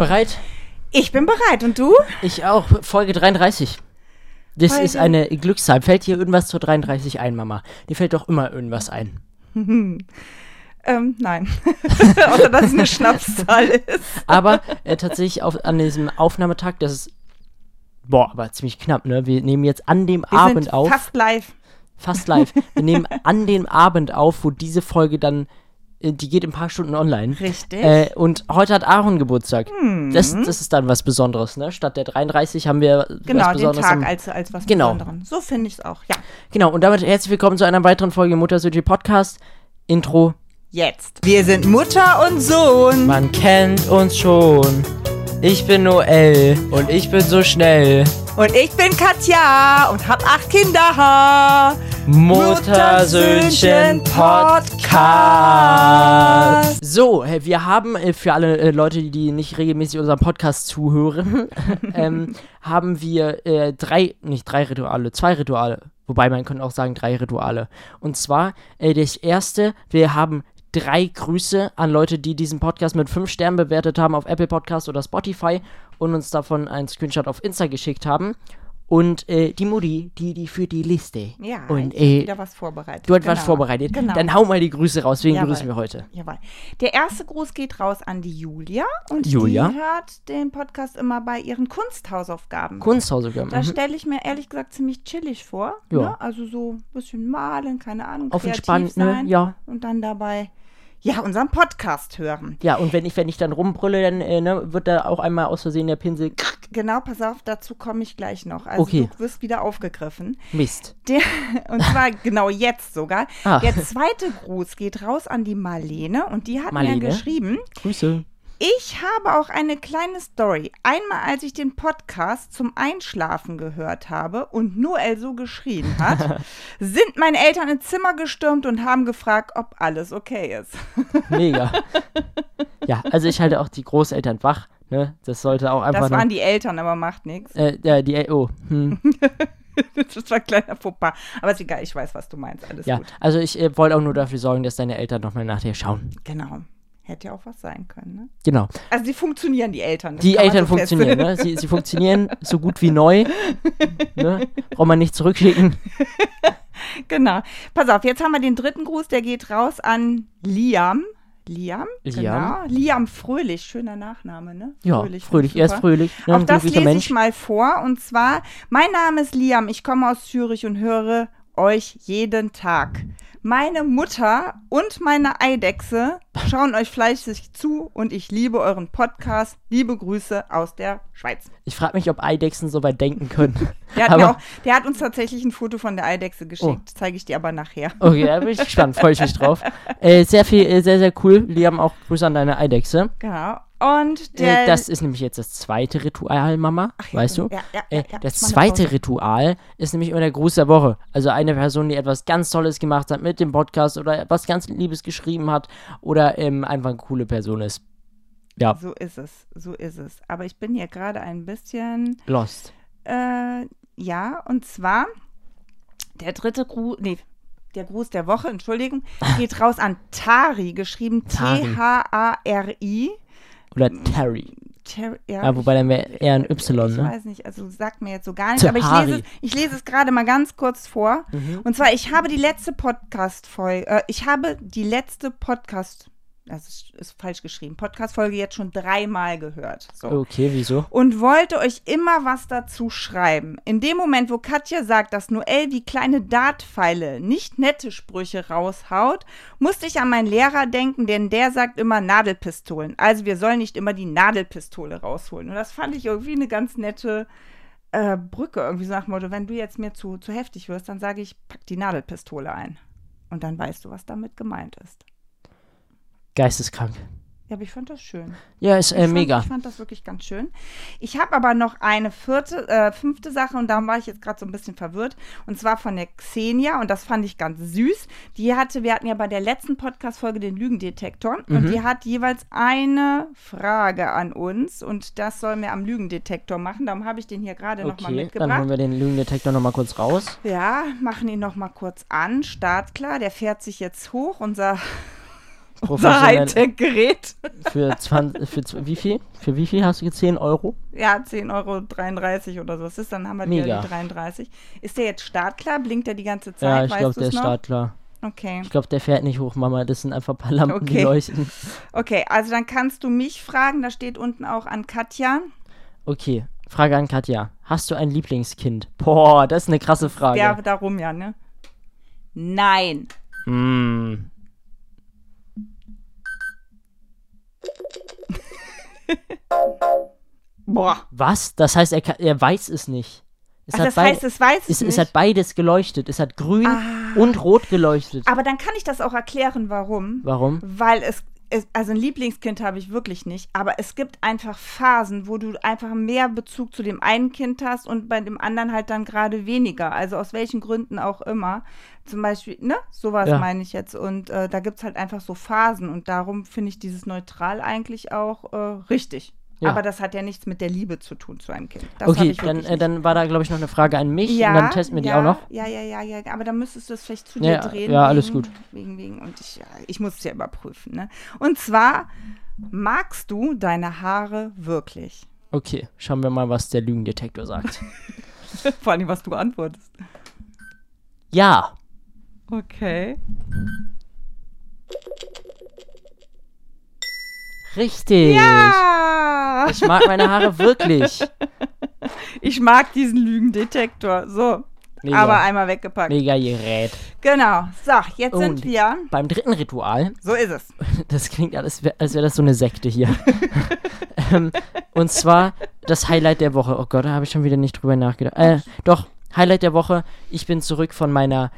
Bereit? Ich bin bereit. Und du? Ich auch. Folge 33. Das Folge- ist eine Glückszahl. Fällt dir irgendwas zur 33 ein, Mama? Dir fällt doch immer irgendwas ein. Ähm, nein. Außer, dass es eine Schnapszahl ist. Aber äh, tatsächlich auf, an diesem Aufnahmetag, das ist. Boah, aber ziemlich knapp, ne? Wir nehmen jetzt an dem Wir Abend auf. fast live. fast live. Wir nehmen an dem Abend auf, wo diese Folge dann. Äh, Die geht in ein paar Stunden online. Richtig. Äh, und heute hat Aaron Geburtstag. Das, das ist dann was Besonderes, ne? Statt der 33 haben wir genau, was den Besonderes. Tag am- als, als was Genau. Besonderes. So finde ich es auch. Ja. Genau, und damit herzlich willkommen zu einer weiteren Folge Muttersöhne Podcast. Intro. Jetzt. Wir sind Mutter und Sohn. Man kennt uns schon. Ich bin Noel und ich bin so schnell. Und ich bin Katja und hab acht Kinder. Muttersöhnchen Podcast. So, wir haben äh, für alle äh, Leute, die nicht regelmäßig unserem Podcast zuhören, ähm, haben wir äh, drei, nicht drei Rituale, zwei Rituale. Wobei man könnte auch sagen drei Rituale. Und zwar äh, das erste, wir haben drei Grüße an Leute, die diesen Podcast mit fünf Sternen bewertet haben auf Apple Podcast oder Spotify und uns davon einen Screenshot auf Insta geschickt haben. Und äh, die Mutti, die, die für die Liste. Ja, und ich äh, wieder was vorbereitet. Du hast genau. was vorbereitet. Genau. Dann hau mal die Grüße raus. Wen Jawohl. grüßen wir heute? Jawohl. Der erste Gruß geht raus an die Julia. Und Julia. die hört den Podcast immer bei ihren Kunsthausaufgaben. Kunsthausaufgaben. Da Mhm. stelle ich mir ehrlich gesagt ziemlich chillig vor. Ja. Ne? Also so ein bisschen malen, keine Ahnung, Auf entspannt, ne? Ja. Und dann dabei, ja, unseren Podcast hören. Ja, und wenn ich, wenn ich dann rumbrülle, dann äh, ne, wird da auch einmal aus Versehen der Pinsel. Genau, pass auf, dazu komme ich gleich noch. Also Okay. du wirst wieder aufgegriffen. Mist. Der, und zwar genau jetzt sogar. Ah. Der zweite Gruß geht raus an die Marlene und die hat Marlene? mir geschrieben, Grüße. Ich habe auch eine kleine Story. Einmal, als ich den Podcast zum Einschlafen gehört habe und Noel so geschrien hat, sind meine Eltern ins Zimmer gestürmt und haben gefragt, ob alles okay ist. Mega. ja, also ich halte auch die Großeltern wach. Ne? Das sollte auch einfach. Das waren die Eltern, aber macht nichts. äh, ja, die, oh, hm, Das war ein kleiner Fauxpas. Aber ist egal, ich weiß, was du meinst. Alles ja. gut. Also ich äh, wollte auch nur dafür sorgen, dass deine Eltern nochmal nach dir schauen. Genau. Hätte ja auch was sein können, ne? Genau. Also die funktionieren, die Eltern. Die Eltern so funktionieren, ne? Sie, sie funktionieren so gut wie neu. ne? Braucht man nicht zurückschicken. Genau. Pass auf, jetzt haben wir den dritten Gruß, der geht raus an Liam. Liam? Liam. Genau. Liam Fröhlich, schöner Nachname, ne? Ja, fröhlich. finde ich Er ist fröhlich. Ne? Auch das lese Mensch. ich mal vor. Und zwar, mein Name ist Liam, ich komme aus Zürich und höre euch jeden Tag. Meine Mutter und meine Eidechse schauen euch fleißig zu und ich liebe euren Podcast. Liebe Grüße aus der Schweiz. Ich frage mich, ob Eidechsen so weit denken können. Der hat, Oh. auch, der hat uns tatsächlich ein Foto von der Eidechse geschickt. Zeige ich dir aber nachher. Okay, da bin ich gespannt, freue ich mich drauf. Äh, sehr viel, äh, sehr, sehr cool. Liam, auch Grüße an deine Eidechse. Genau. Und der. Äh, das ist nämlich jetzt das zweite Ritual, Mama. ja, weißt du? ja, ja, äh, das zweite. Ritual ist nämlich immer der Gruß der Woche. Also eine Person, die etwas ganz Tolles gemacht hat mit dem Podcast oder etwas ganz Liebes geschrieben hat oder ähm, einfach eine coole Person ist. Ja, So ist es, so ist es. Aber ich bin hier gerade ein bisschen, lost. äh, ja, und zwar der dritte Gruß, nee, der Gruß der Woche, Entschuldigung, geht raus an Tari, geschrieben. T-H-A-R-I. Oder Terry. Ter ja, Ja, wobei dann wäre eher ein Y, ich ne? weiß nicht, also sagt mir jetzt so gar nichts, aber ich lese, es, ich lese es gerade mal ganz kurz vor. Mhm. Und zwar, ich habe die letzte Podcast-Folge, äh, ich habe die letzte Podcast, das ist, ist falsch geschrieben, Podcast-Folge jetzt schon dreimal gehört. So. Okay, wieso? und wollte euch immer was dazu schreiben. In dem Moment, wo Katja sagt, dass Noel wie kleine Dartpfeile nicht nette Sprüche raushaut, musste ich an meinen Lehrer denken, denn der sagt immer Nadelpistolen. Also wir sollen nicht immer die Nadelpistole rausholen. Und das fand ich irgendwie eine ganz nette äh, Brücke. Irgendwie so nach dem Motto, wenn du jetzt mir zu, zu heftig wirst, dann sage ich, pack die Nadelpistole ein. Und dann weißt du, was damit gemeint ist. Geisteskrank. Ja, aber ich fand das schön. Ja, ist Ich äh, fand, mega. Ich fand das wirklich ganz schön. Ich habe aber noch eine vierte, äh, fünfte Sache und da war ich jetzt gerade so ein bisschen verwirrt. Und zwar von der Xenia und das fand ich ganz süß. Die hatte, wir hatten ja bei der letzten Podcast-Folge den Lügendetektor und Mhm. die hat jeweils eine Frage an uns und das sollen wir am Lügendetektor machen. Darum habe ich den hier gerade nochmal Okay, dann mitgebracht. holen wir den Lügendetektor nochmal kurz raus. Ja, machen ihn noch mal kurz an. Startklar, der fährt sich jetzt hoch. Unser Unser Hightech-Gerät. Für, 20, für wie viel? Für wie viel hast du jetzt 10 Euro? Ja, 10,33 Euro oder so. Was ist, dann haben wir Mega. die 33. Ist der jetzt startklar? Blinkt der die ganze Zeit? ja, ich glaube, der ist noch? startklar. Okay. Ich glaube, der fährt nicht hoch, Mama. Das sind einfach ein paar Lampen, die Okay. leuchten. Okay, also dann kannst du mich fragen. Da steht unten auch an Katja. Okay, Frage an Katja. Hast du ein Lieblingskind? Boah, das ist eine krasse Frage. Ja, darum ja, ne? Nein. Mm. Boah. Was? Das heißt, er, kann, er weiß es nicht. Es, Ach, hat das heißt, es weiß es, es, nicht. es hat beides geleuchtet. Es hat grün Ah. und rot geleuchtet. Aber dann kann ich das auch erklären, warum. Warum? Weil es, es also ein Lieblingskind habe ich wirklich nicht, aber es gibt einfach Phasen, wo du einfach mehr Bezug zu dem einen Kind hast und bei dem anderen halt dann gerade weniger. Also aus welchen Gründen auch immer. Zum Beispiel, ne? Sowas Ja. meine ich jetzt. Und äh, da gibt es halt einfach so Phasen und darum finde ich dieses Neutral eigentlich auch äh, richtig. Ja. Aber das hat ja nichts mit der Liebe zu tun zu einem Kind. Das okay, dann, äh, dann war da, glaube ich, noch eine Frage an mich. Ja, und dann testen wir die ja, auch noch. Ja, ja, ja, ja. Aber dann müsstest du es vielleicht zu dir drehen. ja, alles wegen, gut. Wegen, wegen. Und ich, ich muss es ja überprüfen. Ne? Und zwar, magst du deine Haare wirklich? Okay, schauen wir mal, was der Lügendetektor sagt. Vor allem, was du antwortest. ja. Okay. Richtig. Ja! Ich mag meine Haare wirklich. Ich mag diesen Lügendetektor. So. Mega. Aber einmal weggepackt. Mega Gerät. Genau. So, jetzt Oh, sind und- wir. Beim dritten Ritual, So ist es. das klingt alles, als wäre das so eine Sekte hier. ähm, und zwar das Highlight der Woche. Oh Gott, da habe ich schon wieder nicht drüber nachgedacht. Äh, doch, Highlight der Woche. Ich bin zurück von meiner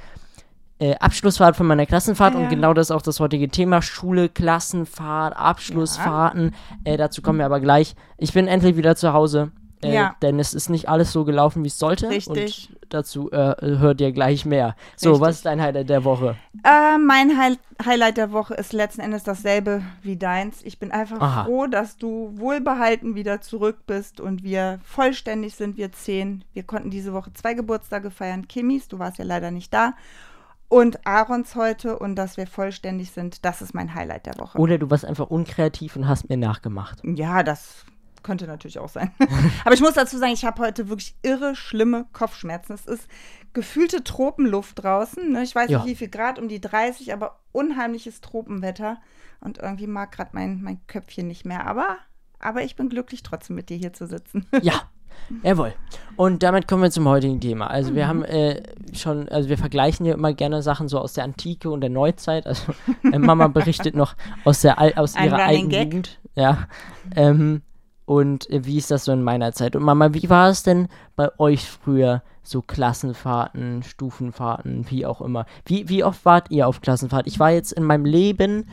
äh, Abschlussfahrt von meiner Klassenfahrt Ja. und genau das ist auch das heutige Thema. Schule, Klassenfahrt, Abschlussfahrten. Äh, dazu kommen wir aber gleich. Ich bin endlich wieder zu Hause. Äh, Ja. Denn es ist nicht alles so gelaufen, wie es sollte. Richtig. Und dazu äh, hört ihr gleich mehr. So, Richtig. was ist dein Highlight der Woche? Äh, mein Hi Highlight der Woche ist letzten Endes dasselbe wie deins. Ich bin einfach Aha. froh, dass du wohlbehalten wieder zurück bist und wir vollständig sind, wir zehn. Wir konnten diese Woche zwei Geburtstage feiern. Kimis, du warst ja leider nicht da. Und Aarons heute und dass wir vollständig sind, das ist mein Highlight der Woche. Oder du warst einfach unkreativ und hast mir nachgemacht. Ja, das könnte natürlich auch sein. Aber ich muss dazu sagen, ich habe heute wirklich irre schlimme Kopfschmerzen. Es ist gefühlte Tropenluft draußen. Ne? Ich weiß Ja. nicht, wie viel Grad, um die 30, aber unheimliches Tropenwetter. Und irgendwie mag gerade mein, mein Köpfchen nicht mehr. Aber, aber ich bin glücklich, trotzdem mit dir hier zu sitzen. Ja, jawohl. Und damit kommen wir zum heutigen Thema. Also Mhm. wir haben äh, schon, also wir vergleichen ja immer gerne Sachen so aus der Antike und der Neuzeit. Also äh, Mama berichtet noch aus der Al aus Ein ihrer Gag. Jugend. Ja. Ähm, und äh, wie ist das so in meiner Zeit? Und Mama, wie war es denn bei euch früher? So Klassenfahrten, Stufenfahrten, wie auch immer. Wie, wie oft wart ihr auf Klassenfahrt? Ich war jetzt in meinem Leben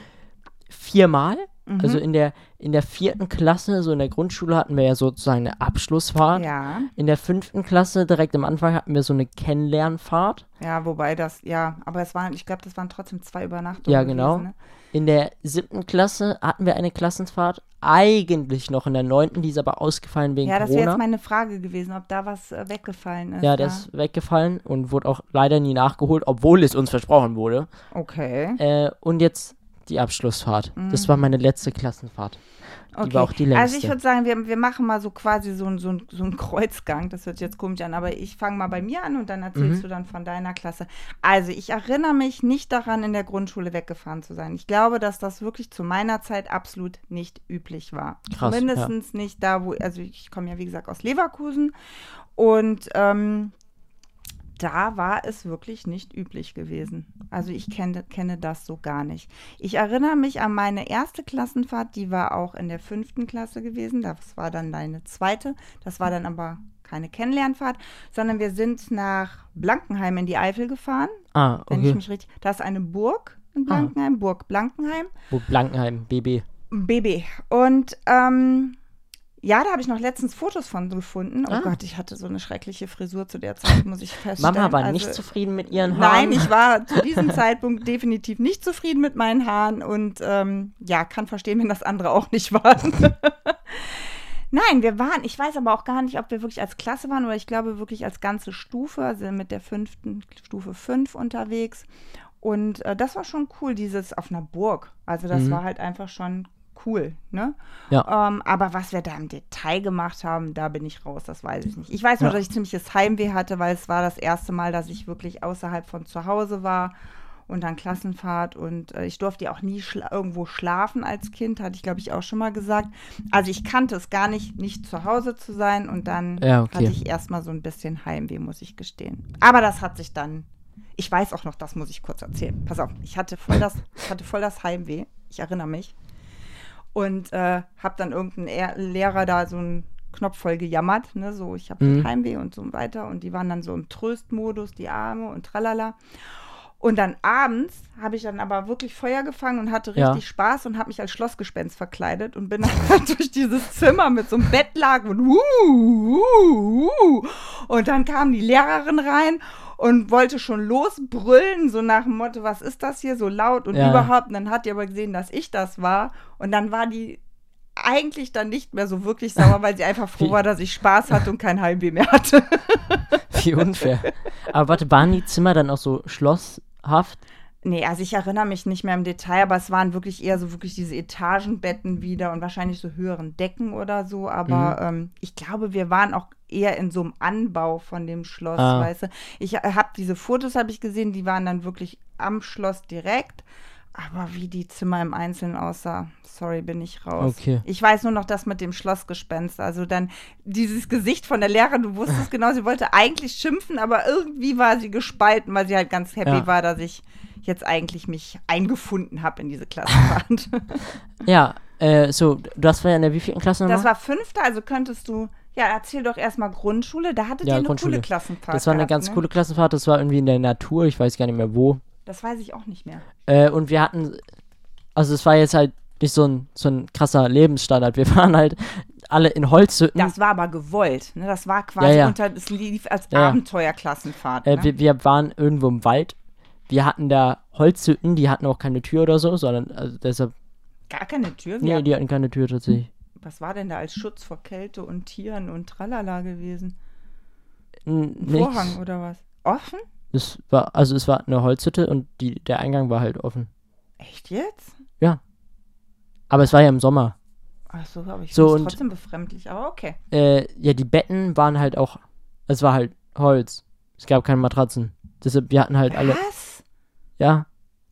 viermal. Mhm. Also in der, in der vierten Klasse, so in der Grundschule, hatten wir ja sozusagen eine Abschlussfahrt. ja, In der fünften Klasse, direkt am Anfang, hatten wir so eine Kennenlernfahrt. ja, wobei das, ja, aber es waren, ich glaube, das waren trotzdem zwei Übernachtungen. Ja, genau. Gewesen, ne? In der siebten Klasse hatten wir eine Klassenfahrt. Eigentlich noch in der neunten, die ist aber ausgefallen wegen Ja, das wäre Corona. jetzt meine Frage gewesen, ob da was äh, weggefallen ist. ja, der ist weggefallen und wurde auch leider nie nachgeholt, obwohl es uns versprochen wurde. Okay. Äh, und jetzt die Abschlussfahrt. Das war meine letzte Klassenfahrt. Die Mhm. Okay. war auch die Also längste. ich würde sagen, wir, wir machen mal so quasi so, ein- so, ein- so einen Kreuzgang. Das hört jetzt komisch an, aber ich fange mal bei mir an und dann erzählst Mhm. du dann von deiner Klasse. Also ich erinnere mich nicht daran, in der Grundschule weggefahren zu sein. Ich glaube, dass das wirklich zu meiner Zeit absolut nicht üblich war. Krass, ja. Mindestens nicht da, wo, also ich komme ja wie gesagt aus Leverkusen und ähm, da war es wirklich nicht üblich gewesen. Also ich kenne, kenne das so gar nicht. Ich erinnere mich an meine erste Klassenfahrt, die war auch in der fünften Klasse gewesen. Das war dann deine zweite. Das war dann aber keine Kennenlernfahrt, sondern wir sind nach Blankenheim in die Eifel gefahren. ah, Wenn ich okay. mich richtig. Da ist eine Burg in Blankenheim, Burg Blankenheim. Wo Blankenheim, BB. BB. Und ähm, ja, da habe ich noch letztens Fotos von gefunden. Oh Ah. Gott, ich hatte so eine schreckliche Frisur zu der Zeit, muss ich feststellen. Mama war Also- nicht zufrieden mit ihren Haaren. Nein, ich war zu diesem Zeitpunkt definitiv nicht zufrieden mit meinen Haaren und ähm, ja, kann verstehen, wenn das andere auch nicht waren. Nein, wir waren, ich weiß aber auch gar nicht, ob wir wirklich als Klasse waren oder ich glaube wirklich als ganze Stufe, also mit der fünften Stufe 5 unterwegs. Und äh, das war schon cool, dieses auf einer Burg. Also das Mhm. war halt einfach schon cool, ne? Ja. Ähm, aber was wir da im Detail gemacht haben, da bin ich raus, das weiß ich nicht. Ich weiß nur, Ja. dass ich ziemliches Heimweh hatte, weil es war das erste Mal, dass ich wirklich außerhalb von zu Hause war und dann Klassenfahrt und äh, ich durfte ja auch nie schla irgendwo schlafen als Kind, hatte ich glaube ich auch schon mal gesagt. Also ich kannte es gar nicht, nicht zu Hause zu sein und dann Ja, okay. hatte ich erstmal so ein bisschen Heimweh, muss ich gestehen. Aber das hat sich dann, ich weiß auch noch, das muss ich kurz erzählen. Pass auf, ich hatte voll das, ich hatte voll das Heimweh, ich erinnere mich. Und äh, habe dann irgendeinen Er- Lehrer da so einen Knopf voll gejammert, ne, so ich habe Mhm. Heimweh und so weiter. Und die waren dann so im Tröstmodus, die Arme und tralala. Und dann abends habe ich dann aber wirklich Feuer gefangen und hatte Ja. richtig Spaß und habe mich als Schlossgespenst verkleidet und bin dann durch dieses Zimmer mit so einem Bettlaken und uh, uh, uh. Und dann kam die Lehrerin rein und wollte schon losbrüllen, so nach dem Motto, was ist das hier so laut und Ja. überhaupt. Und dann hat die aber gesehen, dass ich das war. Und dann war die eigentlich dann nicht mehr so wirklich sauer, weil sie einfach froh Wie- war, dass ich Spaß hatte und kein Heimweh mehr hatte. Wie unfair. Aber warte, waren die Zimmer dann auch so schlosshaft? Nee, also ich erinnere mich nicht mehr im Detail, aber es waren wirklich eher so wirklich diese Etagenbetten wieder und wahrscheinlich so höheren Decken oder so. Aber Mhm. ähm, ich glaube, wir waren auch eher in so einem Anbau von dem Schloss, Ah. weißt du. Ich habe diese Fotos, habe ich gesehen, die waren dann wirklich am Schloss direkt. Aber wie die Zimmer im Einzelnen aussah, sorry, bin ich raus. Okay. Ich weiß nur noch das mit dem Schlossgespenst. Also dann dieses Gesicht von der Lehrerin, du wusstest genau, sie wollte eigentlich schimpfen, aber irgendwie war sie gespalten, weil sie halt ganz happy Ja. war, dass ich jetzt eigentlich mich eingefunden habe in diese Klassenfahrt. Ja, äh, so, das war ja in der wievielten Klasse nochmal? das war fünfte, also könntest du, ja, erzähl doch erstmal Grundschule. Da hattet Ja, ihr eine coole Klassenfahrt. Das war eine gehabt, ganz ne? coole Klassenfahrt, das war irgendwie in der Natur, ich weiß gar nicht mehr wo. Das weiß ich auch nicht mehr. Äh, und wir hatten, also es war jetzt halt nicht so ein, so ein krasser Lebensstandard. Wir waren halt alle in Holzhütten. Das war aber gewollt. Ne? Das war quasi Ja, ja. unter, es lief als Ja. Abenteuerklassenfahrt. äh, ne? wir, wir waren irgendwo im Wald. Wir hatten da Holzhütten, die hatten auch keine Tür oder so, sondern also deshalb, Gar keine Tür. nee, die hatten keine Tür tatsächlich. Was war denn da als Schutz vor Kälte und Tieren und Tralala gewesen? N- Ein. Vorhang oder was? Offen? Es war, also es war eine Holzhütte und die, der Eingang war halt offen. Echt jetzt? Aber es war ja im Sommer. Ach so, aber ich So, finde es trotzdem befremdlich. Aber okay. Äh, ja, die Betten waren halt auch, es war halt Holz. Es gab keine Matratzen. Deshalb, wir hatten halt alle, Was? ja.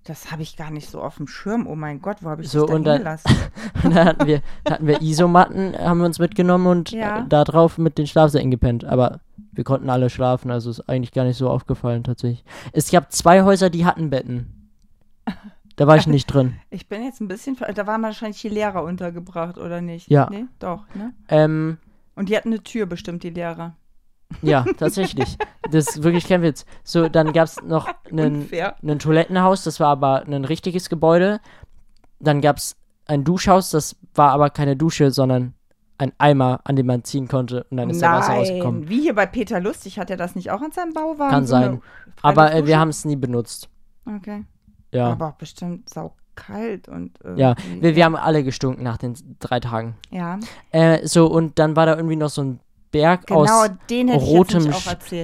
Das habe ich gar nicht so auf dem Schirm. Oh mein Gott, wo habe ich So, das denn und dann- hingelassen? Und da hatten wir, da hatten wir Isomatten, haben wir uns mitgenommen und Ja. äh, da drauf mit den Schlafsäcken gepennt. Aber wir konnten alle schlafen, also ist eigentlich gar nicht so aufgefallen tatsächlich. Es gab zwei Häuser, die hatten Betten. Da war ich nicht drin. Ich bin jetzt ein bisschen. ver- Da waren wahrscheinlich die Lehrer untergebracht, oder nicht? Ja. Nee, doch, ne? Ähm, Und die hatten eine Tür bestimmt, die Lehrer. Ja, tatsächlich. Das ist wirklich kein Witz. So, dann gab es noch ein Toilettenhaus, das war aber ein richtiges Gebäude. Dann gab es ein Duschhaus, das war aber keine Dusche, sondern ein Eimer, an dem man ziehen konnte und dann ist da Wasser rausgekommen. Nein, wie hier bei Peter Lustig, hat er das nicht auch an seinem Bauwagen? Kann so sein. Aber äh, wir haben es nie benutzt. Okay. Ja. Aber auch bestimmt saukalt und. Ja, irgendwie- wir, wir haben alle gestunken nach den drei Tagen. Ja, Äh, so, und dann war da irgendwie noch so ein Berg genau, aus rotem,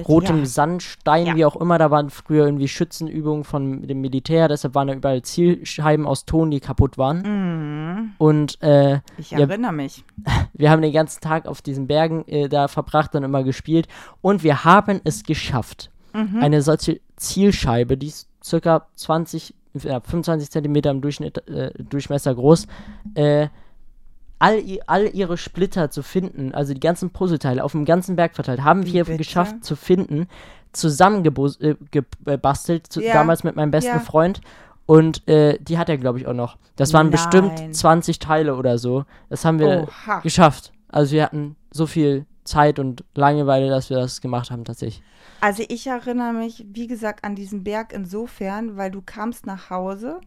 rotem ja. Sandstein, Ja. wie auch immer. Da waren früher irgendwie Schützenübungen von dem Militär, deshalb waren da überall Zielscheiben aus Ton, die kaputt waren. Mhm. Und äh, Ich Ja. erinnere mich. wir haben den ganzen Tag auf diesen Bergen äh, da verbracht und immer gespielt. Und wir haben es geschafft, Mhm. eine solche Zielscheibe, die ist circa 20, ja, 25 Zentimeter im Durchschnitt, äh, Durchmesser groß, äh, all, all ihre Splitter zu finden, also die ganzen Puzzleteile auf dem ganzen Berg verteilt, haben wir bitte? geschafft zu finden, zusammengebastelt, äh, äh, zu, Ja, damals mit meinem besten ja. Freund. Und äh, die hat er, glaube ich, auch noch. Das waren Nein. bestimmt 20 Teile oder so. Das haben wir Oha. geschafft. Also wir hatten so viel Zeit und Langeweile, dass wir das gemacht haben tatsächlich. Also ich erinnere mich, wie gesagt, an diesen Berg insofern, weil du kamst nach Hause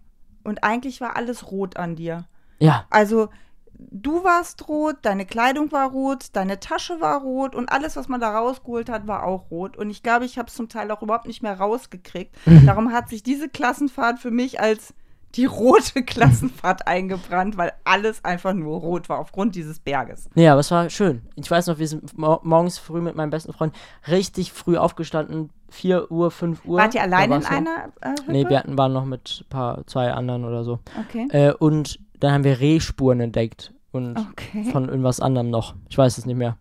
und eigentlich war alles rot an dir. Ja, Also du warst rot, deine Kleidung war rot, deine Tasche war rot und alles, was man da rausgeholt hat, war auch rot. Und ich glaube, ich habe es zum Teil auch überhaupt nicht mehr rausgekriegt. Darum hat sich diese Klassenfahrt für mich als die rote Klassenfahrt eingebrannt, weil alles einfach nur rot war aufgrund dieses Berges. Ja, aber es war schön. Ich weiß noch, wir sind mor morgens früh mit meinem besten Freund richtig früh aufgestanden. 4 Uhr, 5 Uhr. Wart ihr Da alleine in einer äh, Hütte? Nee, wir hatten, waren noch mit ein paar, zwei anderen oder so. Okay. Äh, und dann haben wir Rehspuren entdeckt. Und Okay. von irgendwas anderem noch. Ich weiß es nicht mehr.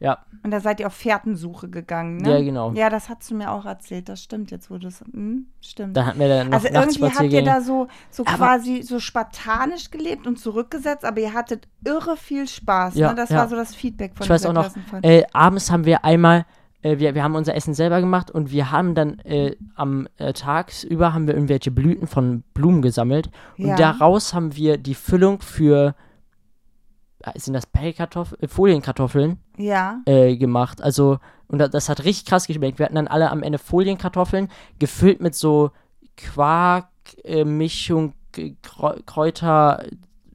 Ja, Und da seid ihr auf Fährtensuche gegangen, ne? ja, genau. Ja, das hast du mir auch erzählt. Das stimmt jetzt, wo du es. Hm, stimmt. Da hatten wir dann also irgendwie habt ihr da so, so Aber- quasi so spartanisch gelebt und zurückgesetzt, aber ihr hattet irre viel Spaß. Ja, ne? Das ja. war so das Feedback von Ich weiß auch noch. Äh, abends haben wir einmal, äh, wir, wir haben unser Essen selber gemacht und wir haben dann äh, am äh, tagsüber haben wir irgendwelche Blüten von Blumen gesammelt und Ja. daraus haben wir die Füllung für äh, sind das Pellkartoffeln, äh, Folienkartoffeln ja. äh, gemacht. Also und das, hat richtig krass geschmeckt. Wir hatten dann alle am Ende Folienkartoffeln gefüllt mit so Quark Mischung Kreu- Kräuter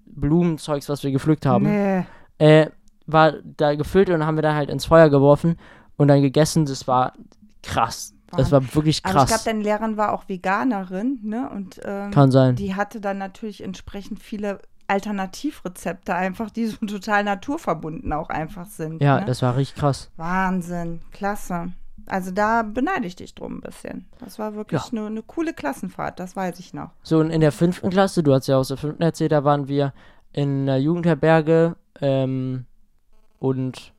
Blumenzeugs, was wir gepflückt haben Nee. war da gefüllt und haben wir da halt ins Feuer geworfen und dann gegessen. Das war krass. Das war wirklich Aber ich glaube, krass. deine Lehrerin war auch Veganerin, ne? Und ähm, Kann sein. die hatte dann natürlich entsprechend viele Alternativrezepte einfach, die so total naturverbunden auch einfach sind. Ja, ne? das war richtig krass. Wahnsinn, klasse. Also da beneide ich dich drum ein bisschen. Das war wirklich Ja. eine ne coole Klassenfahrt, das weiß ich noch. So, und in der fünften Klasse, du hast ja aus der fünften erzählt, da waren wir in der Jugendherberge ähm, und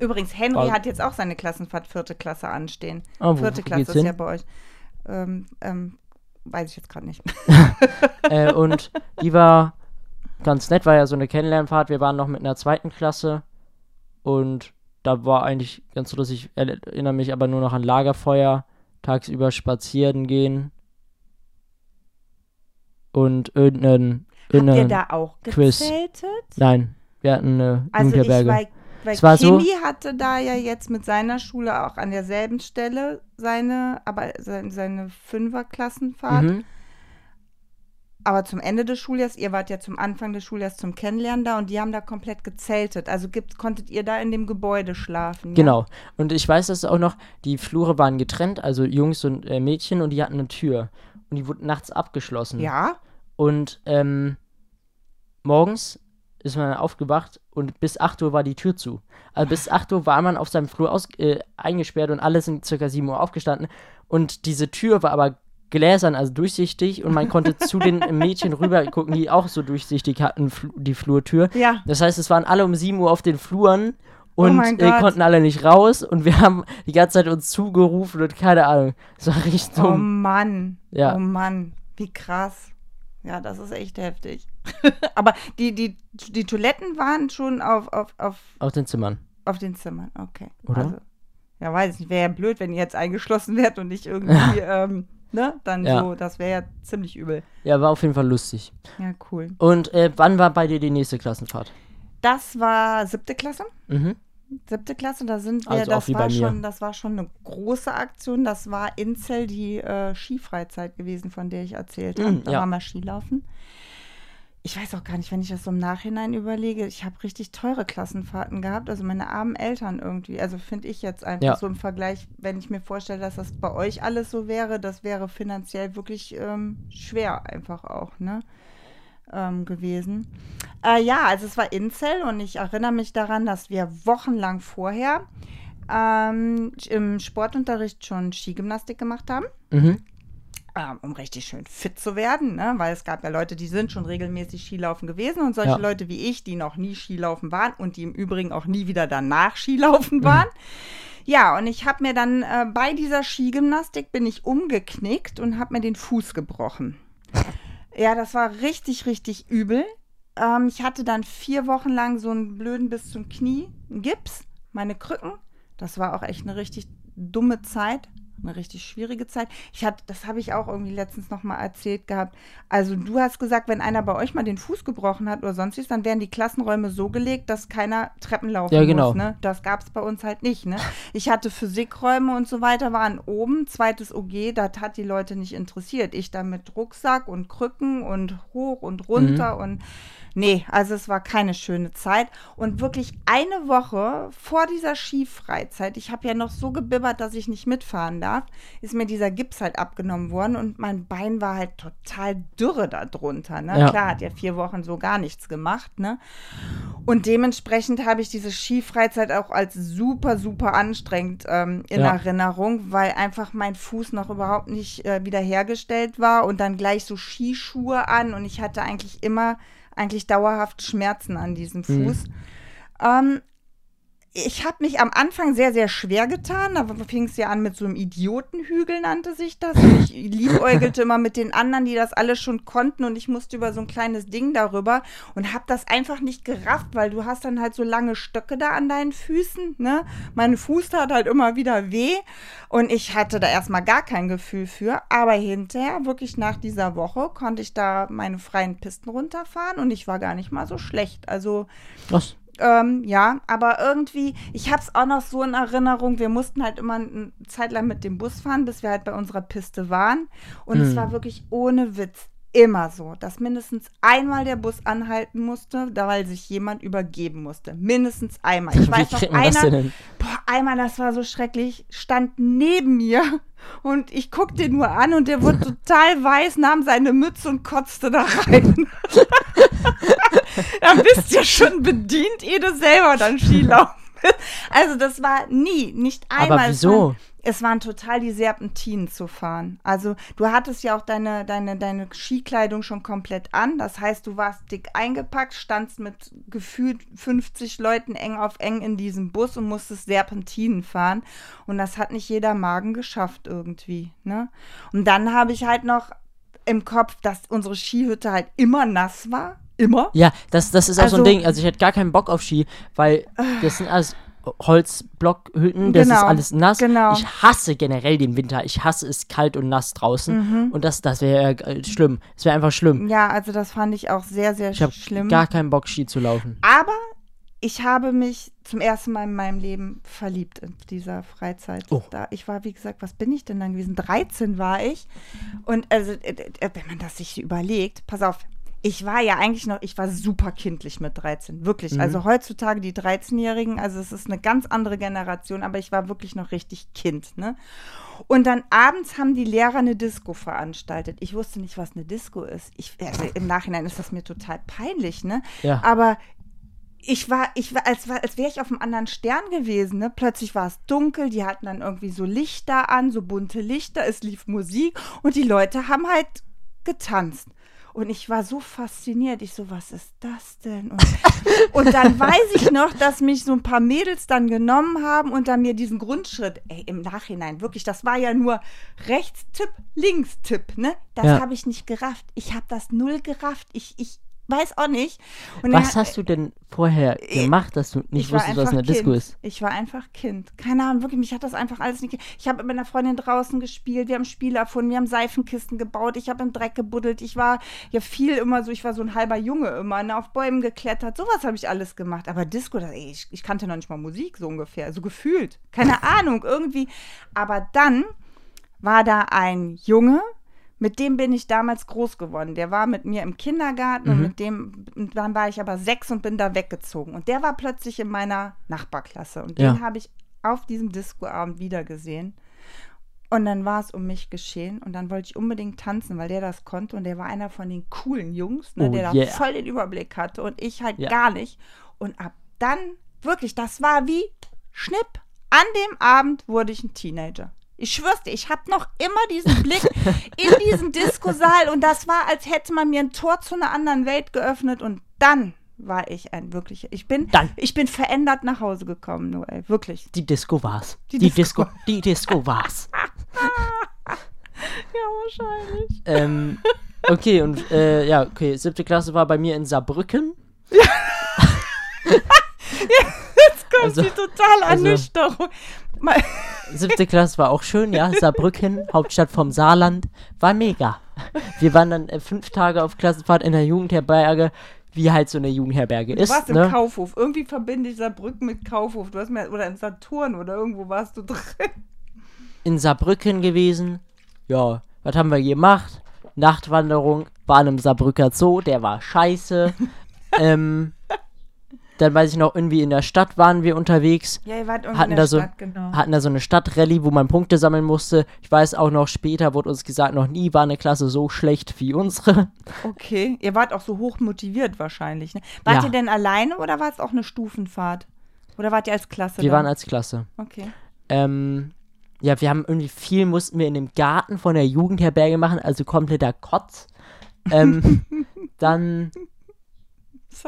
Übrigens, Henry War- hat jetzt auch seine Klassenfahrt vierte Klasse anstehen. oh, vierte Klasse ist hin? ja bei euch. Ähm, ähm, weiß ich jetzt gerade nicht. äh, und die war ganz nett, war ja so eine Kennenlernfahrt. Wir waren noch mit einer zweiten Klasse und da war eigentlich ganz lustig. Ich erinnere mich aber nur noch an Lagerfeuer, tagsüber spazieren gehen und irgendeinen. Habt ihr da auch Quiz. gezeltet? Nein, wir hatten eine Also ich Jugendherberge. war, weil Es war so- Kimi hatte da ja jetzt mit seiner Schule auch an derselben Stelle seine, aber seine, seine Fünferklassenfahrt. Mhm. Aber zum Ende des Schuljahres, ihr wart ja zum Anfang des Schuljahres zum Kennenlernen da und die haben da komplett gezeltet. Also gibt, konntet ihr da in dem Gebäude schlafen? Ja? Genau. Und ich weiß das auch noch, die Flure waren getrennt, also Jungs und äh, Mädchen, und die hatten eine Tür. Und die wurde nachts abgeschlossen. Ja? Und ähm, morgens ist man aufgewacht und bis 8 Uhr war die Tür zu. Also bis 8 Uhr war man auf seinem Flur aus, äh, eingesperrt und alle sind circa 7 Uhr aufgestanden. Und diese Tür war aber gläsern, also durchsichtig und man konnte zu den Mädchen rüber gucken, die auch so durchsichtig hatten, die Flurtür. Ja. Das heißt, es waren alle um 7 Uhr auf den Fluren Oh und mein äh, konnten alle nicht raus und wir haben die ganze Zeit uns zugerufen und keine Ahnung. Das war richtig Oh dumm. Mann. Ja. Oh Mann. Wie krass. Ja, das ist echt heftig. Aber die, die, die Toiletten waren schon auf, auf, auf, Auf den Zimmern. auf den Zimmern. Okay. Oder? Also, ja, weiß ich nicht. Wäre ja blöd, wenn ihr jetzt eingeschlossen wärt und nicht irgendwie, ähm, ne? Dann Ja. so, das wäre ja ziemlich übel. Ja, war auf jeden Fall lustig. Ja, cool. Und äh, wann war bei dir die nächste Klassenfahrt? Das war siebte Klasse. Mhm. Siebte Klasse, da sind wir, Also das war schon, das war schon eine große Aktion. Das war in Zell die äh, Skifreizeit gewesen, von der ich erzählt habe. Mm, da ja. waren wir Skilaufen. Ich weiß auch gar nicht, wenn ich das so im Nachhinein überlege, ich habe richtig teure Klassenfahrten gehabt. Also meine armen Eltern irgendwie. Also finde ich jetzt einfach Ja. so im Vergleich, wenn ich mir vorstelle, dass das bei euch alles so wäre, das wäre finanziell wirklich ähm, schwer einfach auch, ne? Ähm, gewesen. Äh, ja, also es war Incel und ich erinnere mich daran, dass wir wochenlang vorher ähm, im Sportunterricht schon Skigymnastik gemacht haben, Mhm. ähm, um richtig schön fit zu werden, ne? weil es gab ja Leute, die sind schon regelmäßig Skilaufen gewesen und solche Ja. Leute wie ich, die noch nie Skilaufen waren und die im Übrigen auch nie wieder danach Skilaufen waren. Ja, und ich habe mir dann äh, bei dieser Skigymnastik bin ich umgeknickt und habe mir den Fuß gebrochen. Ja, das war richtig, richtig übel. Ähm, ich hatte dann vier Wochen lang so einen blöden bis zum Knie einen Gips, meine Krücken. Das war auch echt eine richtig dumme Zeit, eine richtig schwierige Zeit. Ich hatte, das habe ich auch irgendwie letztens noch mal erzählt gehabt. Also du hast gesagt, wenn einer bei euch mal den Fuß gebrochen hat oder sonstiges, dann wären die Klassenräume so gelegt, dass keiner Treppen laufen Ja, genau. muss. Ne? Das gab es bei uns halt nicht. Ne? Ich hatte Physikräume und so weiter, waren oben, zweites OG, das hat die Leute nicht interessiert. Ich da mit Rucksack und Krücken und hoch und runter und Nee, also es war keine schöne Zeit. Und wirklich eine Woche vor dieser Skifreizeit, ich habe ja noch so gebibbert, dass ich nicht mitfahren darf, ist mir dieser Gips halt abgenommen worden und mein Bein war halt total dürre darunter. Ne? Ja. Klar, hat ja vier Wochen so gar nichts gemacht. Ne? Und dementsprechend habe ich diese Skifreizeit auch als super, super anstrengend ähm, in Ja. Erinnerung, weil einfach mein Fuß noch überhaupt nicht äh, wiederhergestellt war und dann gleich so Skischuhe an und ich hatte eigentlich immer eigentlich dauerhaft Schmerzen an diesem Fuß. Ähm, ich habe mich am Anfang sehr, sehr schwer getan. Da fing es ja an mit so einem Idiotenhügel, nannte sich das. Und ich liebäugelte immer mit den anderen, die das alle schon konnten. Und ich musste über so ein kleines Ding darüber und habe das einfach nicht gerafft, weil du hast dann halt so lange Stöcke da an deinen Füßen. Ne? Mein Fuß tat halt immer wieder weh. Und ich hatte da erstmal gar kein Gefühl für. Aber hinterher, wirklich nach dieser Woche, konnte ich da meine freien Pisten runterfahren. Und ich war gar nicht mal so schlecht. Also Was? Ähm, ja, aber irgendwie, ich habe es auch noch so in Erinnerung, wir mussten halt immer eine Zeit lang mit dem Bus fahren, bis wir halt bei unserer Piste waren. Und es Hm. war wirklich ohne Witz immer so, dass mindestens einmal der Bus anhalten musste, da weil sich jemand übergeben musste. Mindestens einmal. Ich weiß noch, einer, boah, einmal, das war so schrecklich, stand neben mir und ich guckte den nur an und der wurde total weiß, nahm seine Mütze und kotzte da rein. da bist du schon bedient, ehe du selber dann Skilaufen bist. Also das war nie, nicht einmal. Aber Es wieso? waren, es waren total die Serpentinen zu fahren. Also du hattest ja auch deine, deine, deine Skikleidung schon komplett an. Das heißt, du warst dick eingepackt, standst mit gefühlt 50 Leuten eng auf eng in diesem Bus und musstest Serpentinen fahren. Und das hat nicht jeder Magen geschafft irgendwie. Ne? Und dann habe ich halt noch im Kopf, dass unsere Skihütte halt immer nass war. Immer. Ja, das, das ist auch so ein Also- Ding. Also ich hätte gar keinen Bock auf Ski, weil das sind alles Holzblockhütten, das ist Genau, alles nass. genau. Ich hasse generell den Winter. Ich hasse es kalt und nass draußen. Mhm. Und das, das wäre äh, schlimm. Es wäre einfach schlimm. Ja, also das fand ich auch sehr, sehr Ich habe schlimm. gar keinen Bock, Ski zu laufen. Aber ich habe mich zum ersten Mal in meinem Leben verliebt in dieser Freizeit. Oh. Da, ich war, wie gesagt, was bin ich denn dann gewesen? 13 war ich. Und also, äh, äh, wenn man das sich überlegt, pass auf, ich war ja eigentlich noch, ich war super kindlich mit 13, wirklich. Mhm. Also heutzutage die 13-Jährigen, also es ist eine ganz andere Generation, aber ich war wirklich noch richtig Kind, ne? Und dann abends haben die Lehrer eine Disco veranstaltet. Ich wusste nicht, was eine Disco ist. Ich, also im Nachhinein ist das mir total peinlich, ne? Ja. Aber ich war, ich war, als, als wäre ich auf einem anderen Stern gewesen. Ne? Plötzlich war es dunkel, die hatten dann irgendwie so Lichter an, so bunte Lichter, es lief Musik und die Leute haben halt getanzt. Und ich war so fasziniert. Ich so, was ist das denn? Und, und dann weiß ich noch, dass mich so ein paar Mädels dann genommen haben und dann mir diesen Grundschritt, ey, im Nachhinein, wirklich, das war ja nur Rechtstipp, Linkstipp, ne? Das Ja. habe ich nicht gerafft. Ich habe das null gerafft. Ich, ich weiß auch nicht. Und Was hast du denn vorher gemacht, dass du nicht wusstest, was eine Disco ist? Ich war einfach Kind. Keine Ahnung, wirklich, mich hat das einfach alles nicht. Ich habe mit einer Freundin draußen gespielt, wir haben Spiele erfunden, wir haben Seifenkisten gebaut, ich habe im Dreck gebuddelt, ich war ja viel immer so, ich war so ein halber Junge immer, ne, auf Bäumen geklettert, sowas habe ich alles gemacht. Aber Disco, das, ey, ich, ich kannte noch nicht mal Musik so ungefähr, so gefühlt. Keine Ahnung, irgendwie. Aber dann war da ein Junge, mit dem bin ich damals groß geworden. Der war mit mir im Kindergarten und Mhm. mit dem, und dann war ich aber sechs und bin da weggezogen. Und der war plötzlich in meiner Nachbarklasse. Und den Ja. habe ich auf diesem Discoabend wiedergesehen. Und dann war es um mich geschehen. Und dann wollte ich unbedingt tanzen, weil der das konnte. Und der war einer von den coolen Jungs, ne, Oh, der yeah. da voll den Überblick hatte. Und ich halt Ja. gar nicht. Und ab dann, wirklich, das war wie Schnipp. An dem Abend wurde ich ein Teenager. Ich schwör's dir, ich habe noch immer diesen Blick in diesen Diskosaal und das war, als hätte man mir ein Tor zu einer anderen Welt geöffnet und dann war ich ein wirklicher. Ich bin, Dann. ich bin verändert nach Hause gekommen, Noel, wirklich. Die Disco war's. Die Die, Disco. Disco. die Disco war's. Ja, wahrscheinlich. ähm, okay, und äh, ja, okay, siebte Klasse war bei mir in Saarbrücken. Jetzt kommt Also- die totale also- Ernüchterung. Mal- Siebte Klasse war auch schön, ja. Saarbrücken, Hauptstadt vom Saarland, war mega. Wir waren dann äh, fünf Tage auf Klassenfahrt in der Jugendherberge, wie halt so eine Jugendherberge Du ist. warst im ne? Kaufhof. Irgendwie verbinde ich Saarbrücken mit Kaufhof. Du hast mir, oder im Saturn oder irgendwo warst du drin. in Saarbrücken gewesen. Ja, was haben wir gemacht? Nachtwanderung, waren im Saarbrücker Zoo, der war scheiße. ähm, dann weiß ich noch, irgendwie in der Stadt waren wir unterwegs. Ja, ihr wart irgendwie Hatten in da der so- Stadt, genau. Hatten da so eine Stadtrallye, wo man Punkte sammeln musste. Ich weiß auch noch, später wurde uns gesagt, noch nie war eine Klasse so schlecht wie unsere. Okay, ihr wart auch so hoch motiviert wahrscheinlich. Ne? Wart Ja. ihr denn alleine oder war es auch eine Stufenfahrt? Oder wart ihr als Klasse Wir da? waren als Klasse. Okay. Ähm, ja, wir haben irgendwie viel, mussten wir in dem Garten von der Jugendherberge machen, also kompletter Kotz. Ähm, dann,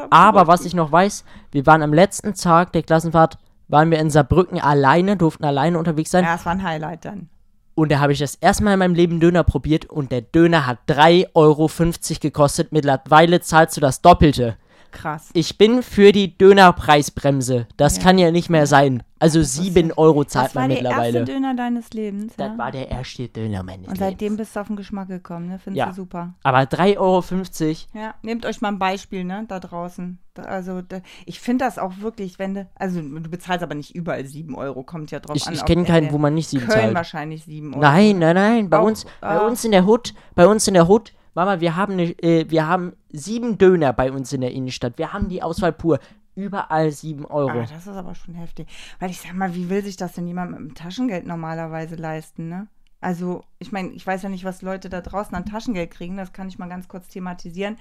aber was ich noch weiß, wir waren am letzten Tag der Klassenfahrt, waren wir in Saarbrücken alleine, durften alleine unterwegs sein. Ja, es war ein Highlight dann. Und da habe ich das erste Mal in meinem Leben Döner probiert und der Döner hat 3,50 Euro gekostet. Mittlerweile zahlst du das Doppelte. Krass. Ich bin für die Dönerpreisbremse. Das Ja. kann ja nicht mehr sein. Also 7 Euro zahlt Das war man der mittlerweile. erste Döner deines Lebens. Das Ja? war der erste Döner meines Und seitdem Lebens. bist du auf den Geschmack gekommen, ne? Findest Ja. du super. Aber 3,50 Euro, Ja, nehmt euch mal ein Beispiel, ne, da draußen. Also, da, ich finde das auch wirklich, wenn du, also du bezahlst aber nicht überall 7 Euro, kommt ja drauf ich, an. ich kenne keinen, wo man nicht 7 Köln zahlt. wahrscheinlich 7 Euro. Nein, nein, nein. Bei Auch, uns, bei ah. uns in der Hut, bei uns in der Hut, Mama, wir haben, ne, äh, wir haben sieben Döner bei uns in der Innenstadt. Wir haben die Auswahl pur. Überall 7 Euro. Ah, das ist aber schon heftig. Weil ich sag mal, wie will sich das denn jemand mit dem Taschengeld normalerweise leisten, ne? Also, ich meine, ich weiß ja nicht, was Leute da draußen an Taschengeld kriegen, das kann ich mal ganz kurz thematisieren.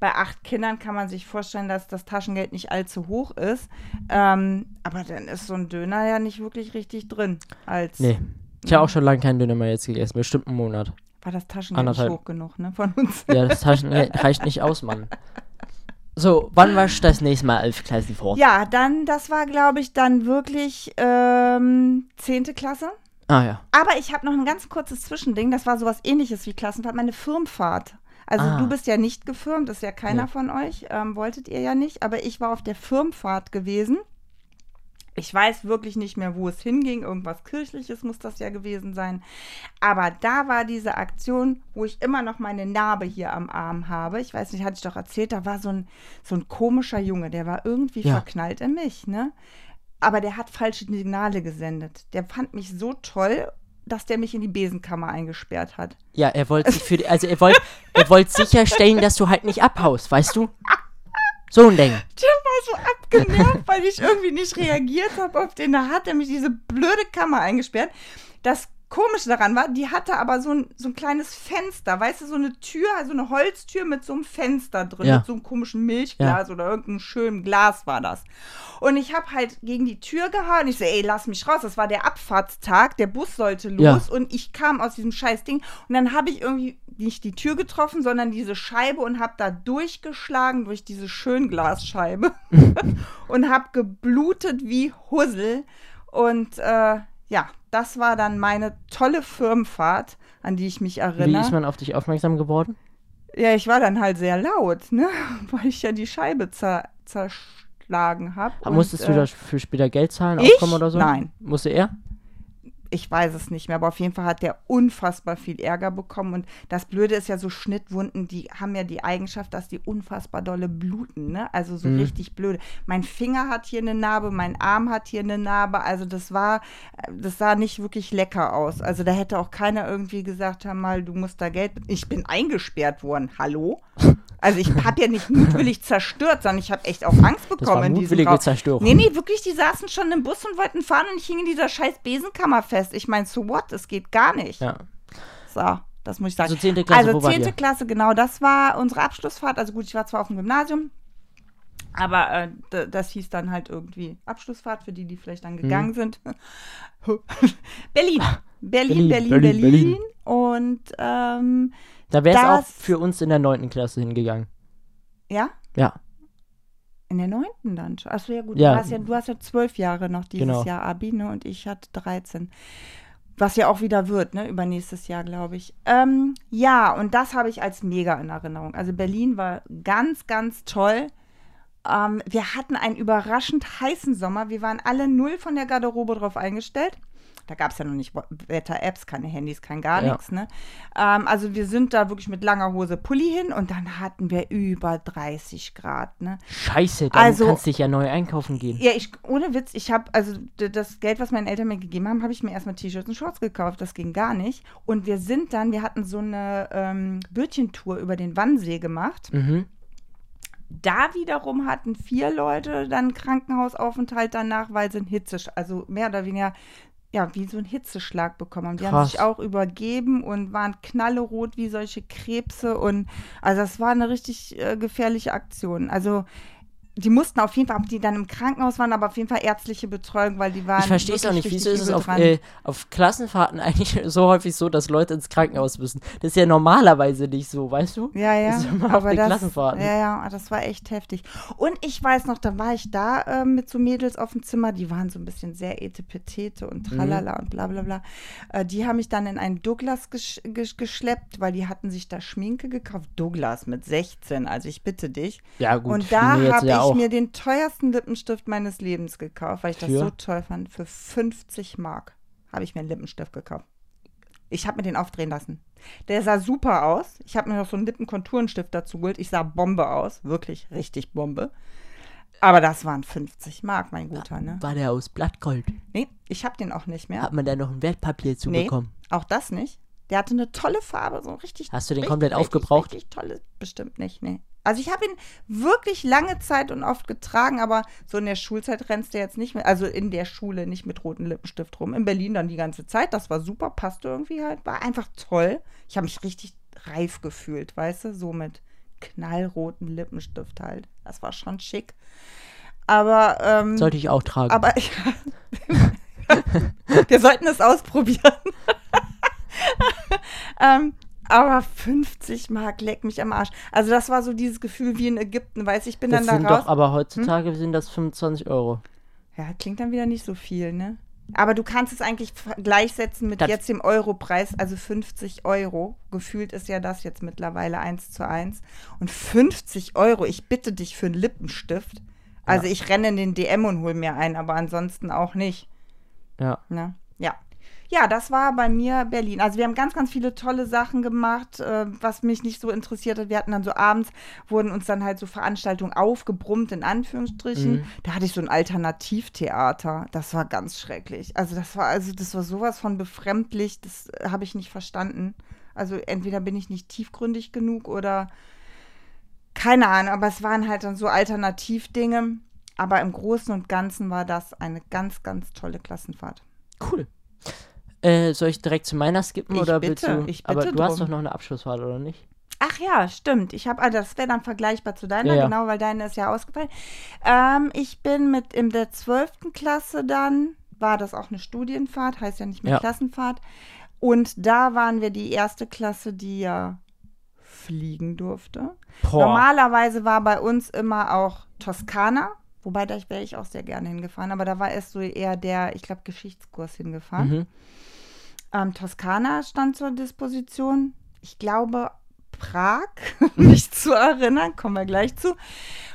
Bei acht Kindern kann man sich vorstellen, dass das Taschengeld nicht allzu hoch ist. Ähm, aber dann ist so ein Döner ja nicht wirklich richtig drin. Als Nee. Ich habe auch schon lange keinen Döner mehr jetzt gegessen. Bestimmt einen Monat. War das Taschengeld Anderthalb. nicht hoch genug, ne? Von uns. Ja, das Taschengeld reicht nicht aus, Mann. So, wann warst du das nächste Mal elf Klassen vor? Ja, dann, das war, glaube ich, dann wirklich ähm, 10. Klasse. Ah ja. Aber ich habe noch ein ganz kurzes Zwischending. Das war sowas ähnliches wie Klassenfahrt, meine Firmenfahrt. Also Ah. du bist ja nicht gefirmt, ist ja keiner Nee. von euch. Ähm, wolltet ihr ja nicht. Aber ich war auf der Firmenfahrt gewesen. Ich weiß wirklich nicht mehr, wo es hinging. Irgendwas Kirchliches muss das ja gewesen sein. Aber da war diese Aktion, wo ich immer noch meine Narbe hier am Arm habe. Ich weiß nicht, hatte ich doch erzählt, da war so ein, so ein komischer Junge, der war irgendwie Ja. verknallt in mich, ne? Aber der hat falsche Signale gesendet. Der fand mich so toll, dass der mich in die Besenkammer eingesperrt hat. Ja, er wollte sich für die, also er wollte er wollte sicherstellen, dass du halt nicht abhaust, weißt du? So ein Ding. Der war so abgenervt, weil ich irgendwie nicht reagiert habe auf den. Da hat er mich diese blöde Kammer eingesperrt. Das Komische daran war, die hatte aber so ein, so ein kleines Fenster, weißt du, so eine Tür, also eine Holztür mit so einem Fenster drin, Ja. mit so einem komischen Milchglas oder irgendeinem schönen Glas war das. Und ich habe halt gegen die Tür gehauen. Ich so, ey, lass mich raus. Das war der Abfahrtstag, der Bus sollte los Ja. und ich kam aus diesem scheiß Ding. Und dann habe ich irgendwie nicht die Tür getroffen, sondern diese Scheibe und habe da durchgeschlagen durch diese Schönglasscheibe und habe geblutet wie Hussel. Und äh, ja, das war dann meine tolle Firmenfahrt, an die ich mich Wie erinnere. ist man auf dich aufmerksam geworden? Ja, ich war dann halt sehr laut, ne? Weil ich ja die Scheibe zer zerschlagen habe. Musstest du äh, dafür später Geld zahlen, ich? aufkommen oder so? Nein. Musste er? Ich weiß es nicht mehr, aber auf jeden Fall hat der unfassbar viel Ärger bekommen. Und das Blöde ist ja, so Schnittwunden, die haben ja die Eigenschaft, dass die unfassbar dolle bluten, ne? Also so Mhm. richtig blöde. Mein Finger hat hier eine Narbe, mein Arm hat hier eine Narbe. Also das war, das sah nicht wirklich lecker aus. Also da hätte auch keiner irgendwie gesagt, hör mal, du musst da Geld. Ich bin eingesperrt worden. Hallo? Also ich habe ja nicht mutwillig zerstört, sondern ich habe echt auch Angst bekommen Das war in diesem Raum. Zerstörung. Nee, nee, wirklich, die saßen schon im Bus und wollten fahren und ich hing in dieser scheiß Besenkammer fest. Ich meine, so what? Es geht gar nicht. Ja. So, das muss ich sagen. Also 10. Klasse, also wo wart 10. ihr? Klasse, genau, das war unsere Abschlussfahrt. Also gut, ich war zwar auf dem Gymnasium, aber äh, das hieß dann halt irgendwie Abschlussfahrt für die, die vielleicht dann gegangen Mhm. sind. Berlin. Berlin, Berlin, Berlin, Berlin, Berlin. Und ähm, Da wäre es auch für uns in der 9. Klasse hingegangen. ja, Ja. In der neunten dann schon. Achso, ja gut, Ja. Du, hast ja, du hast ja zwölf Jahre noch dieses Genau. Jahr Abi, ne? Und ich hatte 13. Was ja auch wieder wird, ne? Übernächstes Jahr, glaube ich. Ähm, ja, und das habe ich als mega in Erinnerung. Also Berlin war ganz, ganz toll. Ähm, wir hatten einen überraschend heißen Sommer. Wir waren alle null von der Garderobe drauf eingestellt. Da gab es ja noch nicht Wetter-Apps, keine Handys, kein gar Ja. nichts. Ne? Ähm, also wir sind da wirklich mit langer Hose Pulli hin und dann hatten wir über 30 Grad. Ne? Scheiße, dann Also- kannst du dich ja neu einkaufen gehen. Ja, ich, ohne Witz, ich habe, also das Geld, was meine Eltern mir gegeben haben, habe ich mir erstmal T-Shirts und Shorts gekauft. Das ging gar nicht. Und wir sind dann, wir hatten so eine ähm, Bötchentour über den Wannsee gemacht. Mhm. Da wiederum hatten vier Leute dann Krankenhausaufenthalt danach, weil sie ein Hitze, also mehr oder weniger, ja, wie so ein Hitzeschlag bekommen haben. Die haben Krass. sich auch übergeben und waren knallerot wie solche Krebse und also das war eine richtig äh, gefährliche Aktion. Also die mussten auf jeden Fall, ob die dann im Krankenhaus waren, aber auf jeden Fall ärztliche Betreuung, weil die waren. Ich verstehe es auch nicht. Wieso ist es auf, äh, auf Klassenfahrten eigentlich so häufig so, dass Leute ins Krankenhaus müssen? Das ist ja normalerweise nicht so, weißt du? Ja, ja. Das ist immer auf aber den das, Klassenfahrten. Ja, ja, das war echt heftig. Und ich weiß noch, da war ich da äh, mit so Mädels auf dem Zimmer, die waren so ein bisschen sehr etepetete und Mhm. tralala und bla bla bla. Äh, die haben mich dann in einen Douglas gesch gesch geschleppt, weil die hatten sich da Schminke gekauft. Douglas mit 16, also ich bitte dich. Ja, gut. und da jetzt habe ja ich auch. mir den teuersten Lippenstift meines Lebens gekauft, weil ich das Für? so toll fand. Für 50 Mark habe ich mir einen Lippenstift gekauft. Ich habe mir den aufdrehen lassen. Der sah super aus. Ich habe mir noch so einen Lippenkonturenstift dazu geholt. Ich sah Bombe aus. Wirklich richtig Bombe. Aber das waren 50 Mark, mein Guter, ne? War der aus Blattgold? Nee, ich habe den auch nicht mehr. Hat man da noch ein Wertpapier zu Nee, auch das nicht. Der hatte eine tolle Farbe, so richtig. Hast du den richtig, komplett richtig, aufgebraucht? Richtig tolle, bestimmt nicht, nee. Also ich habe ihn wirklich lange Zeit und oft getragen, aber so in der Schulzeit rennst du jetzt nicht mehr, also in der Schule nicht mit rotem Lippenstift rum. In Berlin dann die ganze Zeit, das war super, passte irgendwie halt, war einfach toll. Ich habe mich richtig reif gefühlt, weißt du, so mit knallroten Lippenstift halt. Das war schon schick. Aber, ähm, Sollte ich auch tragen. aber ja, wir sollten es ausprobieren. ähm, aber 50 Mark, leck mich am Arsch. Also das war so dieses Gefühl wie in Ägypten, weiß ich bin das dann da raus. doch, aber heutzutage sind das 25 Euro. Ja, klingt dann wieder nicht so viel, ne? Aber du kannst es eigentlich gleichsetzen mit Das- jetzt dem Europreis, also 50 Euro. Gefühlt ist ja das jetzt mittlerweile 1 zu 1. Und 50 Euro, ich bitte dich für einen Lippenstift. Also Ja. ich renne in den DM und hol mir einen, aber ansonsten auch nicht. Ja. Ne? Ja. Das war bei mir Berlin. Also wir haben ganz, ganz viele tolle Sachen gemacht, äh, was mich nicht so interessiert hat. Wir hatten dann so abends, wurden uns dann halt so Veranstaltungen aufgebrummt, in Anführungsstrichen. Mhm. Da hatte ich so ein Alternativtheater. Das war ganz schrecklich. Also das war, also das war sowas von befremdlich, das äh, habe ich nicht verstanden. Also entweder bin ich nicht tiefgründig genug oder keine Ahnung, aber es waren halt dann so Alternativdinge. Aber im Großen und Ganzen war das eine ganz, ganz tolle Klassenfahrt. Cool. Äh, soll ich direkt zu meiner skippen Ich oder bitte, willst du? ich aber bitte du hast drum. doch noch eine Abschlussfahrt, oder nicht? Ach ja, stimmt. Ich habe, also das wäre dann vergleichbar zu deiner, Ja, ja. genau, weil deine ist ja ausgefallen. Ähm, ich bin mit in der 12. Klasse dann, war das auch eine Studienfahrt, heißt ja nicht mehr Ja. Klassenfahrt. Und da waren wir die erste Klasse, die ja fliegen durfte. Boah. Normalerweise war bei uns immer auch Toskana, wobei da wäre ich auch sehr gerne hingefahren, aber da war erst so eher der, ich glaube, Geschichtskurs hingefahren. Mhm. Ähm, Toskana stand zur Disposition. Ich glaube, Prag, mich zu erinnern, kommen wir gleich zu.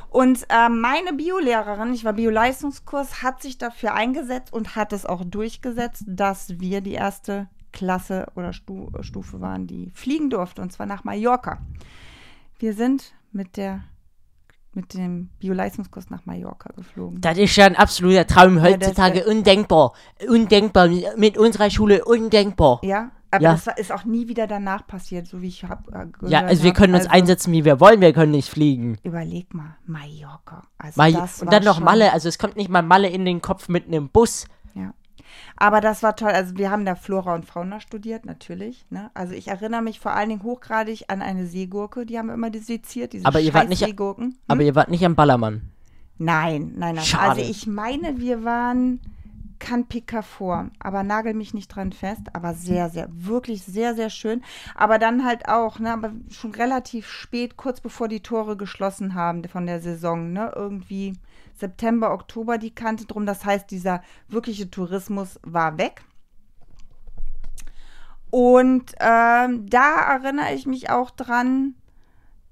Und ähm, meine Biolehrerin, ich war Bioleistungskurs, hat sich dafür eingesetzt und hat es auch durchgesetzt, dass wir die erste Klasse oder Stu Stufe waren, die fliegen durfte, und zwar nach Mallorca. Wir sind mit der mit dem Bioleistungskurs nach Mallorca geflogen. Das ist ja ein absoluter Traum heutzutage. wär- undenkbar. Undenkbar. Mit unserer Schule undenkbar. Ja, aber Ja. das ist auch nie wieder danach passiert, so wie ich habe äh, gehört Ja, also wir können uns Also- einsetzen, wie wir wollen. Wir können nicht fliegen. Überleg mal, Mallorca. Also das und dann noch schon- Malle. Also es kommt nicht mal Malle in den Kopf mit einem Bus. Aber das war toll. Also wir haben da Flora und Fauna studiert, natürlich. Ne? Also ich erinnere mich vor allen Dingen hochgradig an eine Seegurke, die haben wir immer seziert, diese Aber ihr wart nicht- Scheiß-Seegurken. Hm? Aber ihr wart nicht am Ballermann. Nein, nein, nein. Schade. Also ich meine, wir waren Canpica vor, aber nagel mich nicht dran fest, aber sehr, sehr, wirklich sehr, sehr schön. Aber dann halt auch, ne, aber schon relativ spät, kurz bevor die Tore geschlossen haben von der Saison, ne, irgendwie September, Oktober die Kante drum. Das heißt, dieser wirkliche Tourismus war weg. Und ähm, da erinnere ich mich auch dran,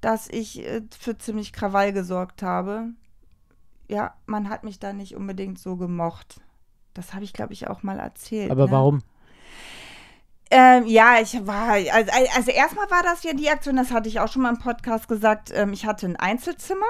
dass ich äh, für ziemlich Krawall gesorgt habe. Ja, man hat mich da nicht unbedingt so gemocht. Das habe ich, glaube ich, auch mal erzählt. Aber ne? warum? Ähm, ja, ich war, also, also erstmal war das ja die Aktion, das hatte ich auch schon mal im Podcast gesagt, ähm, ich hatte ein Einzelzimmer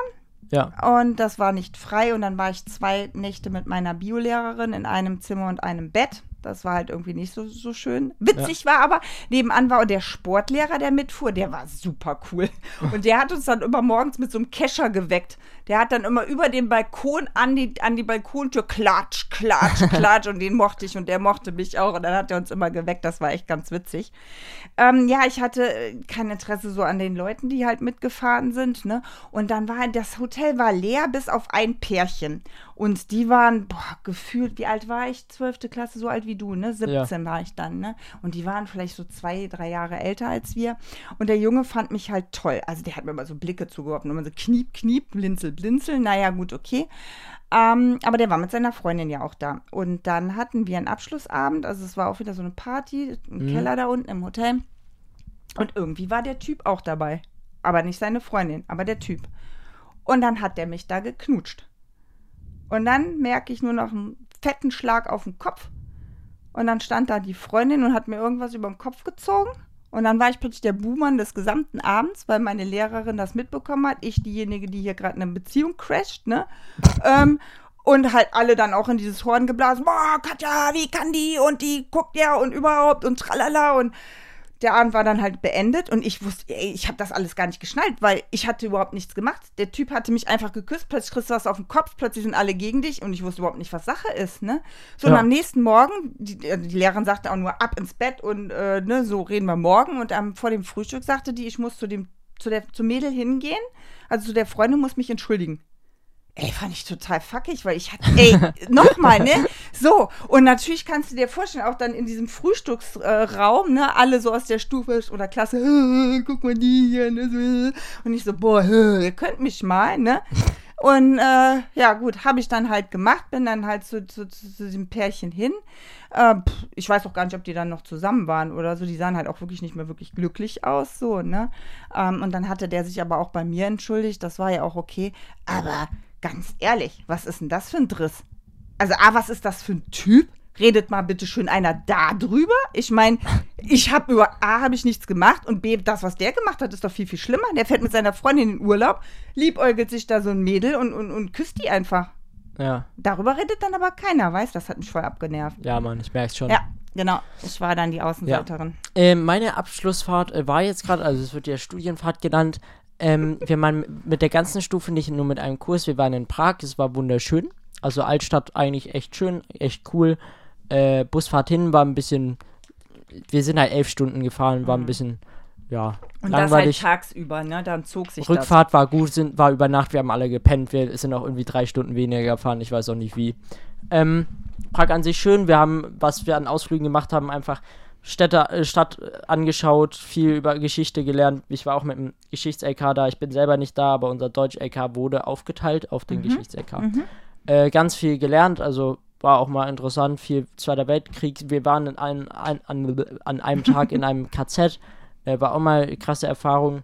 Ja. und das war nicht frei und dann war ich zwei Nächte mit meiner Biolehrerin in einem Zimmer und einem Bett. Das war halt irgendwie nicht so, so schön. Witzig war aber, nebenan war der Sportlehrer, der mitfuhr, der war super cool. Und der hat uns dann immer morgens mit so einem Kescher geweckt. Der hat dann immer über den Balkon an die, an die Balkontür klatsch, klatsch, klatsch. und den mochte ich und der mochte mich auch. Und dann hat er uns immer geweckt. Das war echt ganz witzig. Ähm, ja, ich hatte äh, kein Interesse so an den Leuten, die halt mitgefahren sind. Ne? Und dann war das Hotel war leer, bis auf ein Pärchen. Und die waren, boah, gefühlt, wie alt war ich? Zwölfte Klasse, so alt wie du, ne? 17 ja. war ich dann, ne? Und die waren vielleicht so zwei, drei Jahre älter als wir. Und der Junge fand mich halt toll. Also der hat mir immer so Blicke zugeworfen. Immer so kniep, kniep, blinzel, blinzel. Naja, gut, okay. Ähm, aber der war mit seiner Freundin ja auch da. Und dann hatten wir einen Abschlussabend. Also es war auch wieder so eine Party im mhm. Keller da unten im Hotel. Und irgendwie war der Typ auch dabei. Aber nicht seine Freundin, aber der Typ. Und dann hat der mich da geknutscht. Und dann merke ich nur noch einen fetten Schlag auf den Kopf. Und dann stand da die Freundin und hat mir irgendwas über den Kopf gezogen. Und dann war ich plötzlich der Buhmann des gesamten Abends, weil meine Lehrerin das mitbekommen hat. Ich diejenige, die hier gerade eine Beziehung crasht, ne? ähm, und halt alle dann auch in dieses Horn geblasen. Boah, Katja, wie kann die? Und die guckt ja und überhaupt und tralala und der Abend war dann halt beendet und ich wusste, ey, ich habe das alles gar nicht geschnallt, weil ich hatte überhaupt nichts gemacht. Der Typ hatte mich einfach geküsst, plötzlich kriegst du was auf den Kopf, plötzlich sind alle gegen dich und ich wusste überhaupt nicht, was Sache ist, ne? So, ja. und am nächsten Morgen, die, äh, die, Lehrerin sagte auch nur ab ins Bett und äh, ne, so reden wir morgen und am, vor dem Frühstück sagte die, ich muss zu dem, zu der, zum Mädel hingehen, also zu der Freundin muss mich entschuldigen. Ey, fand ich total fuckig, weil ich hatte, ey, nochmal, ne? So, und natürlich kannst du dir vorstellen, auch dann in diesem Frühstücksraum, äh, ne, alle so aus der Stufe oder Klasse, guck mal die hier, ne? Und ich so, boah, ihr könnt mich mal, ne? Und äh, ja, gut, habe ich dann halt gemacht, bin dann halt zu, zu, zu, zu diesem Pärchen hin. Äh, pff, ich weiß auch gar nicht, ob die dann noch zusammen waren oder so. Die sahen halt auch wirklich nicht mehr wirklich glücklich aus, so, ne? Ähm, und dann hatte der sich aber auch bei mir entschuldigt, das war ja auch okay. Aber ganz ehrlich, was ist denn das für ein Driss? Also, A, was ist das für ein Typ? Redet mal bitte schön einer da drüber. Ich meine, ich habe über A habe ich nichts gemacht und B, das, was der gemacht hat, ist doch viel, viel schlimmer. Der fährt mit seiner Freundin in den Urlaub, liebäugelt sich da so ein Mädel und, und, und küsst die einfach. Ja. Darüber redet dann aber keiner, weiß, das hat mich voll abgenervt. Ja, Mann, ich merk's schon. Ja, genau. Ich war dann die Außenseiterin. Ja. Äh, meine Abschlussfahrt äh, war jetzt gerade, also es wird ja Studienfahrt genannt, ähm, wir waren mit der ganzen Stufe nicht nur mit einem Kurs, wir waren in Prag, es war wunderschön. Also Altstadt eigentlich echt schön, echt cool. Äh, Busfahrt hin war ein bisschen, wir sind halt elf Stunden gefahren, war ein mhm. bisschen, ja, und langweilig. das halt tagsüber, ne? Dann zog sich Rückfahrt das. war gut, sind, war über Nacht, wir haben alle gepennt, wir sind auch irgendwie drei Stunden weniger gefahren, ich weiß auch nicht wie. Ähm, Prag an sich schön, wir haben, was wir an Ausflügen gemacht haben, einfach Städte, äh, Stadt angeschaut, viel über Geschichte gelernt. Ich war auch mit dem Geschichts-LK da. Ich bin selber nicht da, aber unser Deutsch-LK wurde aufgeteilt auf den mhm. Geschichts-LK. Mhm. Äh, ganz viel gelernt, also war auch mal interessant. Viel Zweiter Weltkrieg. Wir waren in ein, ein, an, an einem Tag in einem KZ. Äh, war auch mal eine krasse Erfahrung.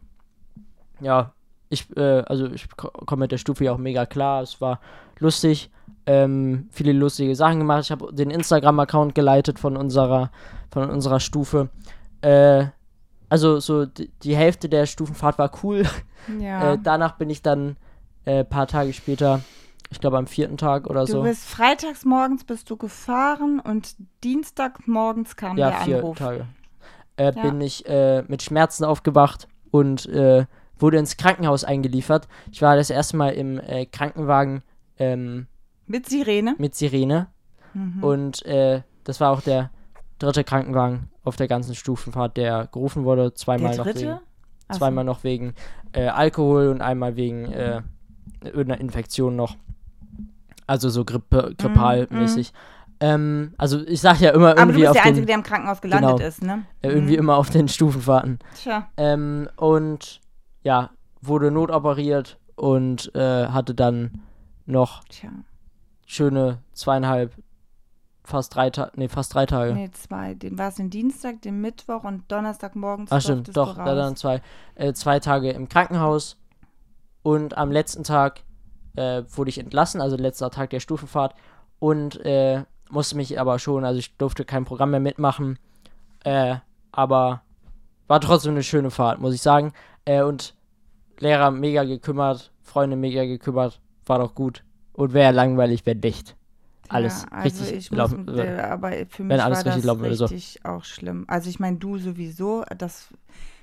Ja, ich, äh, also ich komme mit der Stufe ja auch mega klar. Es war lustig ähm, viele lustige Sachen gemacht. Ich habe den Instagram-Account geleitet von unserer, von unserer Stufe. Äh, also so die, die, Hälfte der Stufenfahrt war cool. Ja. Äh, danach bin ich dann ein äh, paar Tage später, ich glaube am vierten Tag oder du so. Du bist freitags morgens bist du gefahren und Dienstag morgens kam ja, der Anruf. Vier Tage. Äh, ja. Bin ich äh, mit Schmerzen aufgewacht und äh, wurde ins Krankenhaus eingeliefert. Ich war das erste Mal im Krankenwagen ähm, mit Sirene? Mit Sirene. Mhm. Und äh, das war auch der dritte Krankenwagen auf der ganzen Stufenfahrt, der gerufen wurde. Zweimal noch wegen, so. zweimal noch wegen äh, Alkohol und einmal wegen äh, irgendeiner Infektion noch. Also so Grippe, grippalmäßig. Mhm. Ähm, also ich sag ja immer irgendwie. Aber du bist der Einzige, der im Krankenhaus gelandet genau, ist, ne? Äh, irgendwie mhm. immer auf den Stufenfahrten. Tja. Ähm, und ja, wurde notoperiert und äh, hatte dann noch Tja schöne zweieinhalb, fast drei Tage, nee, fast drei Tage. Nee, zwei. Den war es den Dienstag, den Mittwoch und Donnerstagmorgens. Ach stimmt, doch, da dann zwei, äh, zwei Tage im Krankenhaus und am letzten Tag äh, wurde ich entlassen, also letzter Tag der Stufenfahrt und äh, musste mich aber schon, also ich durfte kein Programm mehr mitmachen, äh, aber war trotzdem eine schöne Fahrt, muss ich sagen. Äh, und Lehrer mega gekümmert, Freunde mega gekümmert, war doch gut. Und wäre langweilig, wäre dicht. alles ja, also richtig ich muss, laufen mit würde. aber für mich Wenn alles war richtig das laufen würde, so. richtig auch schlimm. Also ich meine, du sowieso, das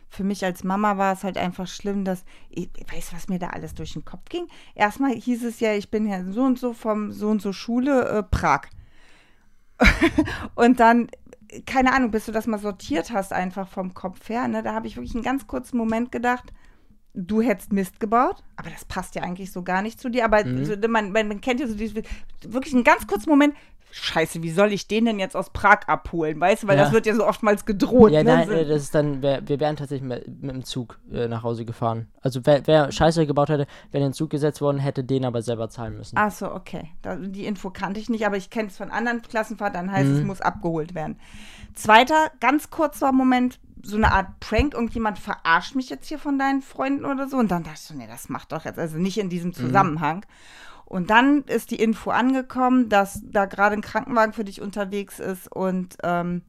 für mich als Mama war es halt einfach schlimm, dass ich weiß, was mir da alles durch den Kopf ging. Erstmal hieß es ja, ich bin ja so und so vom so und so Schule äh, Prag. und dann keine Ahnung, bis du das mal sortiert hast einfach vom Kopf her, ne, da habe ich wirklich einen ganz kurzen Moment gedacht, du hättest Mist gebaut, aber das passt ja eigentlich so gar nicht zu dir. Aber Mhm. so, man, man, man kennt ja so dieses, wirklich einen ganz kurzen Moment, scheiße, wie soll ich den denn jetzt aus Prag abholen, weißt du, weil Ja. das wird ja so oftmals gedroht. Ja, ne? nein, äh, das ist dann, wär, wir wären tatsächlich mit, mit dem Zug äh, nach Hause gefahren. Also wer, wer Scheiße gebaut hätte, wäre in den Zug gesetzt worden, hätte den aber selber zahlen müssen. Ach so, okay. Da, die Info kannte ich nicht, aber ich kenne es von anderen Klassenfahrten, dann heißt es, Mhm. muss abgeholt werden. Zweiter, ganz kurzer Moment, so eine Art Prank, irgendjemand verarscht mich jetzt hier von deinen Freunden oder so. Und dann dachte ich so, nee, das macht doch jetzt, also nicht in diesem Zusammenhang. Und dann ist die Info angekommen, dass da gerade ein Krankenwagen für dich unterwegs ist und ähm,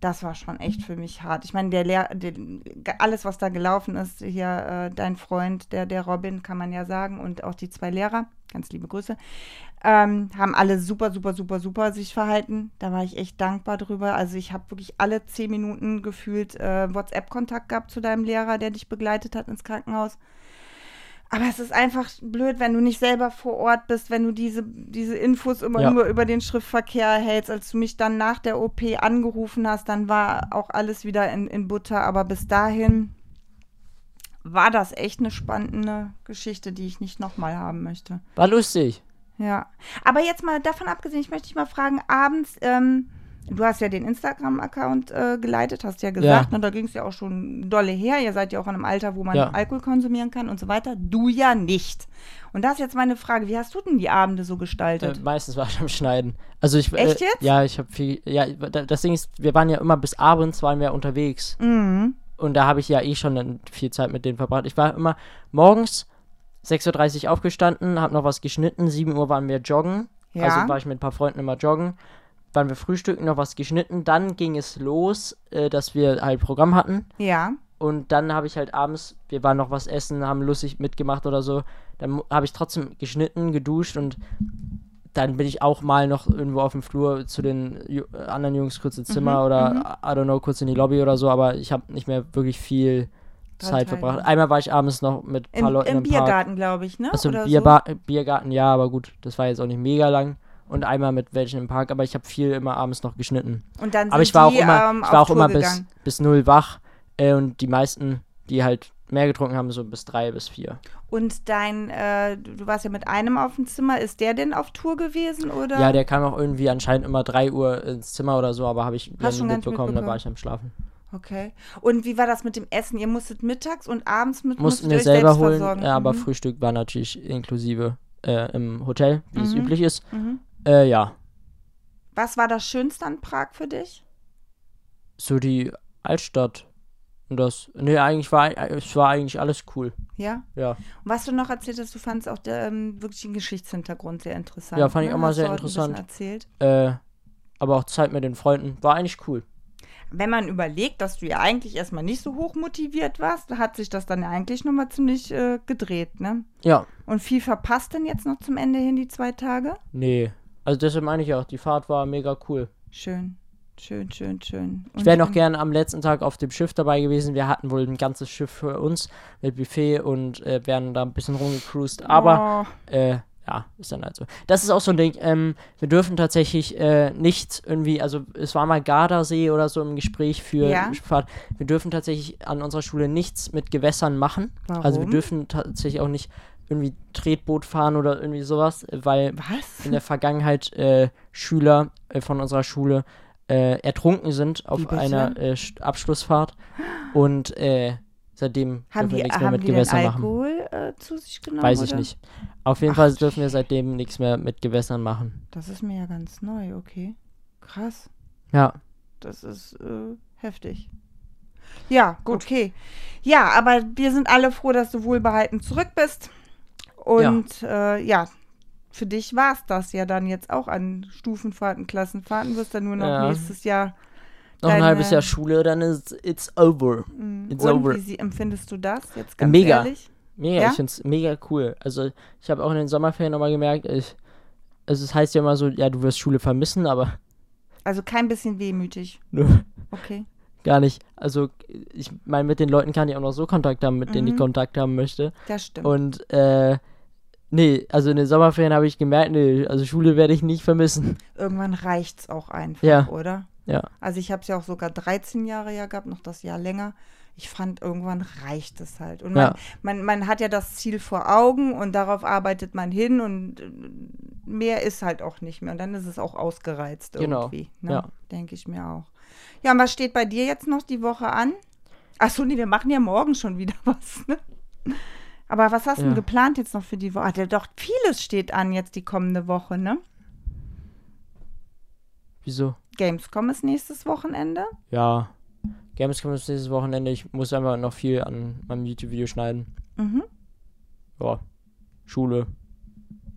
das war schon echt für mich hart. Ich meine, der, Lehr der alles, was da gelaufen ist, hier äh, dein Freund, der, der Robin, kann man ja sagen, und auch die zwei Lehrer, ganz liebe Grüße, ähm, haben alle super, super, super, super sich verhalten. Da war ich echt dankbar drüber. Also ich habe wirklich alle zehn Minuten gefühlt äh, WhatsApp-Kontakt gehabt zu deinem Lehrer, der dich begleitet hat ins Krankenhaus. Aber es ist einfach blöd, wenn du nicht selber vor Ort bist, wenn du diese, diese Infos immer Ja. nur über den Schriftverkehr hältst. Als du mich dann nach der OP angerufen hast, dann war auch alles wieder in, in Butter. Aber bis dahin war das echt eine spannende Geschichte, die ich nicht nochmal haben möchte. War lustig. Ja. Aber jetzt mal davon abgesehen, ich möchte dich mal fragen, abends, ähm, du hast ja den Instagram-Account äh, geleitet, hast ja gesagt, Ja. ne, da ging es ja auch schon dolle her. Ihr seid ja auch in einem Alter, wo man Ja. Alkohol konsumieren kann und so weiter. Du ja nicht. Und das ist jetzt meine Frage, wie hast du denn die Abende so Äh, gestaltet? meistens war ich am Schneiden. Also ich, Echt äh, jetzt? Ja, ich habe viel. Ja, da- das Ding ist, wir waren ja immer bis abends waren wir unterwegs. mhm. Und da habe ich ja eh schon viel Zeit mit denen verbracht. Ich war immer morgens 6.30 Uhr aufgestanden, habe noch was geschnitten. 7 Uhr waren wir joggen. Ja. Also war ich mit ein paar Freunden immer joggen. Waren wir frühstücken, noch was geschnitten. Dann ging es los, äh, dass wir halt Programm hatten. Ja. Und dann habe ich halt abends, wir waren noch was essen, haben lustig mitgemacht oder so. Dann habe ich trotzdem geschnitten, geduscht und dann bin ich auch mal noch irgendwo auf dem Flur zu den Ju äh, anderen Jungs kurz ins Zimmer Mhm, oder I don't know, kurz in die Lobby oder so, aber ich habe nicht mehr wirklich viel Zeit verbracht. Einmal war ich abends noch mit ein Im, paar Leuten im im. Biergarten, glaube ich, ne? Also Oder Bierba Biergarten, ja, aber gut, das war jetzt auch nicht mega lang. Und einmal mit welchen im Park, aber ich habe viel immer abends noch geschnitten. Und dann sind Aber ich war auch die, immer, ähm, ich war auch immer Tour bis, gegangen. bis null wach. Äh, und die meisten, die halt mehr getrunken haben, so bis drei bis vier. Und dein, äh, du warst ja mit einem auf dem Zimmer, ist der denn auf Tour gewesen oder? Ja, der kam auch irgendwie anscheinend immer drei Uhr ins Zimmer oder so, aber habe ich Hast dann schon nicht mitbekommen, da mitbekommen. war ich am Schlafen. Okay. Und wie war das mit dem Essen? Ihr musstet mittags und abends mit Mussten wir selber holen, ja, aber Mhm. Frühstück war natürlich inklusive äh, im Hotel, wie es Mhm. üblich ist. Mhm. Äh, ja, Was war das Schönste an Prag für dich? so die Altstadt. Und das, nee, eigentlich war, es war eigentlich alles cool. Ja. Ja, Und was du noch erzählt hast, du fandst auch der, ähm, wirklich den Geschichtshintergrund sehr interessant. Ja, fand ich ne? auch mal Hast sehr heute ein interessant. Erzählt. äh, aber auch Zeit mit den Freunden war eigentlich cool. Wenn man überlegt, dass du ja eigentlich erstmal nicht so hoch motiviert warst, hat sich das dann ja eigentlich nochmal ziemlich äh, gedreht, ne? Ja, Und viel verpasst denn jetzt noch zum Ende hin die zwei Tage? nee. Also deshalb meine ich auch, die Fahrt war mega cool. Schön. Schön, schön, schön. Ich wäre noch Und- gern am letzten Tag auf dem Schiff dabei gewesen. Wir hatten wohl ein ganzes Schiff für uns mit Buffet und äh, wären da ein bisschen rumgecruised. Aber Oh, äh, ja, ist dann halt so. Das ist auch so ein Ding. Ähm, wir dürfen tatsächlich äh, nicht irgendwie, also es war mal Gardasee oder so im Gespräch für Ja. Fahrt. Wir dürfen tatsächlich an unserer Schule nichts mit Gewässern machen. Warum? Also wir dürfen tatsächlich auch nicht irgendwie Tretboot fahren oder irgendwie sowas, weil was? in der Vergangenheit äh, Schüler äh, von unserer Schule äh, ertrunken sind auf einer äh, Sch- Abschlussfahrt und äh, seitdem Haben dürfen wir nichts mehr mit Gewässern machen. Alkohol äh, zu sich genommen? Weiß ich oder? nicht. Auf jeden Ach, Fall dürfen wir seitdem nichts mehr mit Gewässern machen. Das ist mir ja ganz neu, okay. Krass. Ja. Das ist heftig. Ja, Gut. okay. Ja, aber wir sind alle froh, dass du wohlbehalten zurück bist. Und ja, äh, ja für dich war es das ja dann jetzt auch an Stufenfahrten, Klassenfahrten. Wirst dann nur noch Ja. nächstes Jahr. Noch ein halbes Jahr Schule, dann ist it's over. Mm, It's Und over. wie sie, empfindest du das jetzt ganz Mega. ehrlich? Mega, Ja? ich find's mega cool. Also ich habe auch in den Sommerferien nochmal gemerkt, ich, also es heißt ja immer so, ja, du wirst Schule vermissen, aber Also kein bisschen wehmütig. nö, Okay. gar nicht. Also ich meine, mit den Leuten kann ich auch noch so Kontakt haben, mit denen ich Mhm. Kontakt haben möchte. Das stimmt. Und äh, nee, also in den Sommerferien habe ich gemerkt, nee, also Schule werde ich nicht vermissen. Irgendwann reicht's auch einfach, Ja. oder? Ja. Also ich habe es ja auch sogar 13 Jahre ja gehabt, noch das Jahr länger. Ich fand, irgendwann reicht es halt. Und man, Ja. man, man hat ja das Ziel vor Augen und darauf arbeitet man hin und mehr ist halt auch nicht mehr. Und dann ist es auch ausgereizt Genau. irgendwie. Ne? Ja. Denke ich mir auch. Ja, und was steht bei dir jetzt noch die Woche an? Achso, nee, wir machen ja morgen schon wieder was, ne? Aber was hast du Ja. denn geplant jetzt noch für die Woche? Der- doch, vieles steht an jetzt die kommende Woche, ne? Wieso? Gamescom ist nächstes Wochenende. Ja. Gamescom ist dieses Wochenende. Ich muss einfach noch viel an meinem YouTube-Video schneiden. Mhm. Ja. Schule.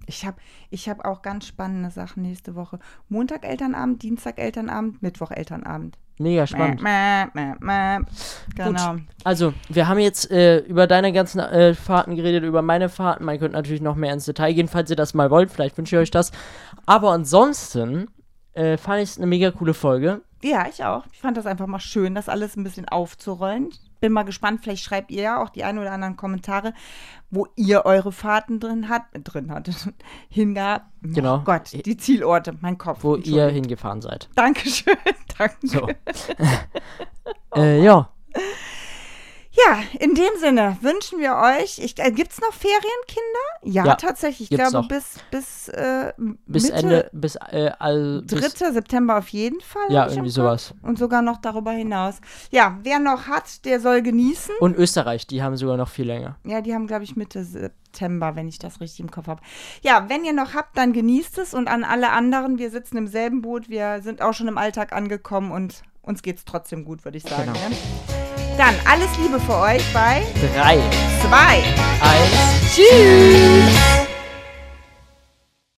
Ich habe ich hab auch ganz spannende Sachen nächste Woche. Montag Elternabend, Dienstag Elternabend, Mittwoch Elternabend. Mega spannend. Mäh, mäh, mäh. Genau. Also, wir haben jetzt äh, über deine ganzen äh, Fahrten geredet, über meine Fahrten. Man könnte natürlich noch mehr ins Detail gehen, falls ihr das mal wollt. Vielleicht wünsche ich euch das. Aber ansonsten äh, fand ich es eine mega coole Folge. Ja, ich auch. Ich fand das einfach mal schön, das alles ein bisschen aufzurollen. Bin mal gespannt, vielleicht schreibt ihr ja auch die ein oder anderen Kommentare, wo ihr eure Fahrten drin hat, drin hattet, hingehabt. Genau. Oh Gott, die Zielorte, mein Kopf. wo ihr hingefahren seid. Dankeschön, danke. So. äh, ja, Ja, in dem Sinne wünschen wir euch, ich, äh, gibt es noch Ferienkinder? Ja, Ja, tatsächlich. Ich glaube, noch. bis, bis, äh, bis Mitte, Ende, bis, äh, all, 3. bis, September auf jeden Fall. ja, irgendwie sowas. Und sogar noch darüber hinaus. Ja, wer noch hat, der soll genießen. Und Österreich, die haben sogar noch viel länger. Ja, die haben, glaube ich, Mitte September, wenn ich das richtig im Kopf habe. Ja, wenn ihr noch habt, dann genießt es. Und an alle anderen, wir sitzen im selben Boot. Wir sind auch schon im Alltag angekommen und uns geht es trotzdem gut, würde ich sagen. Genau. Ne? Dann alles Liebe für euch bei Drei, 2. eins, tschüss!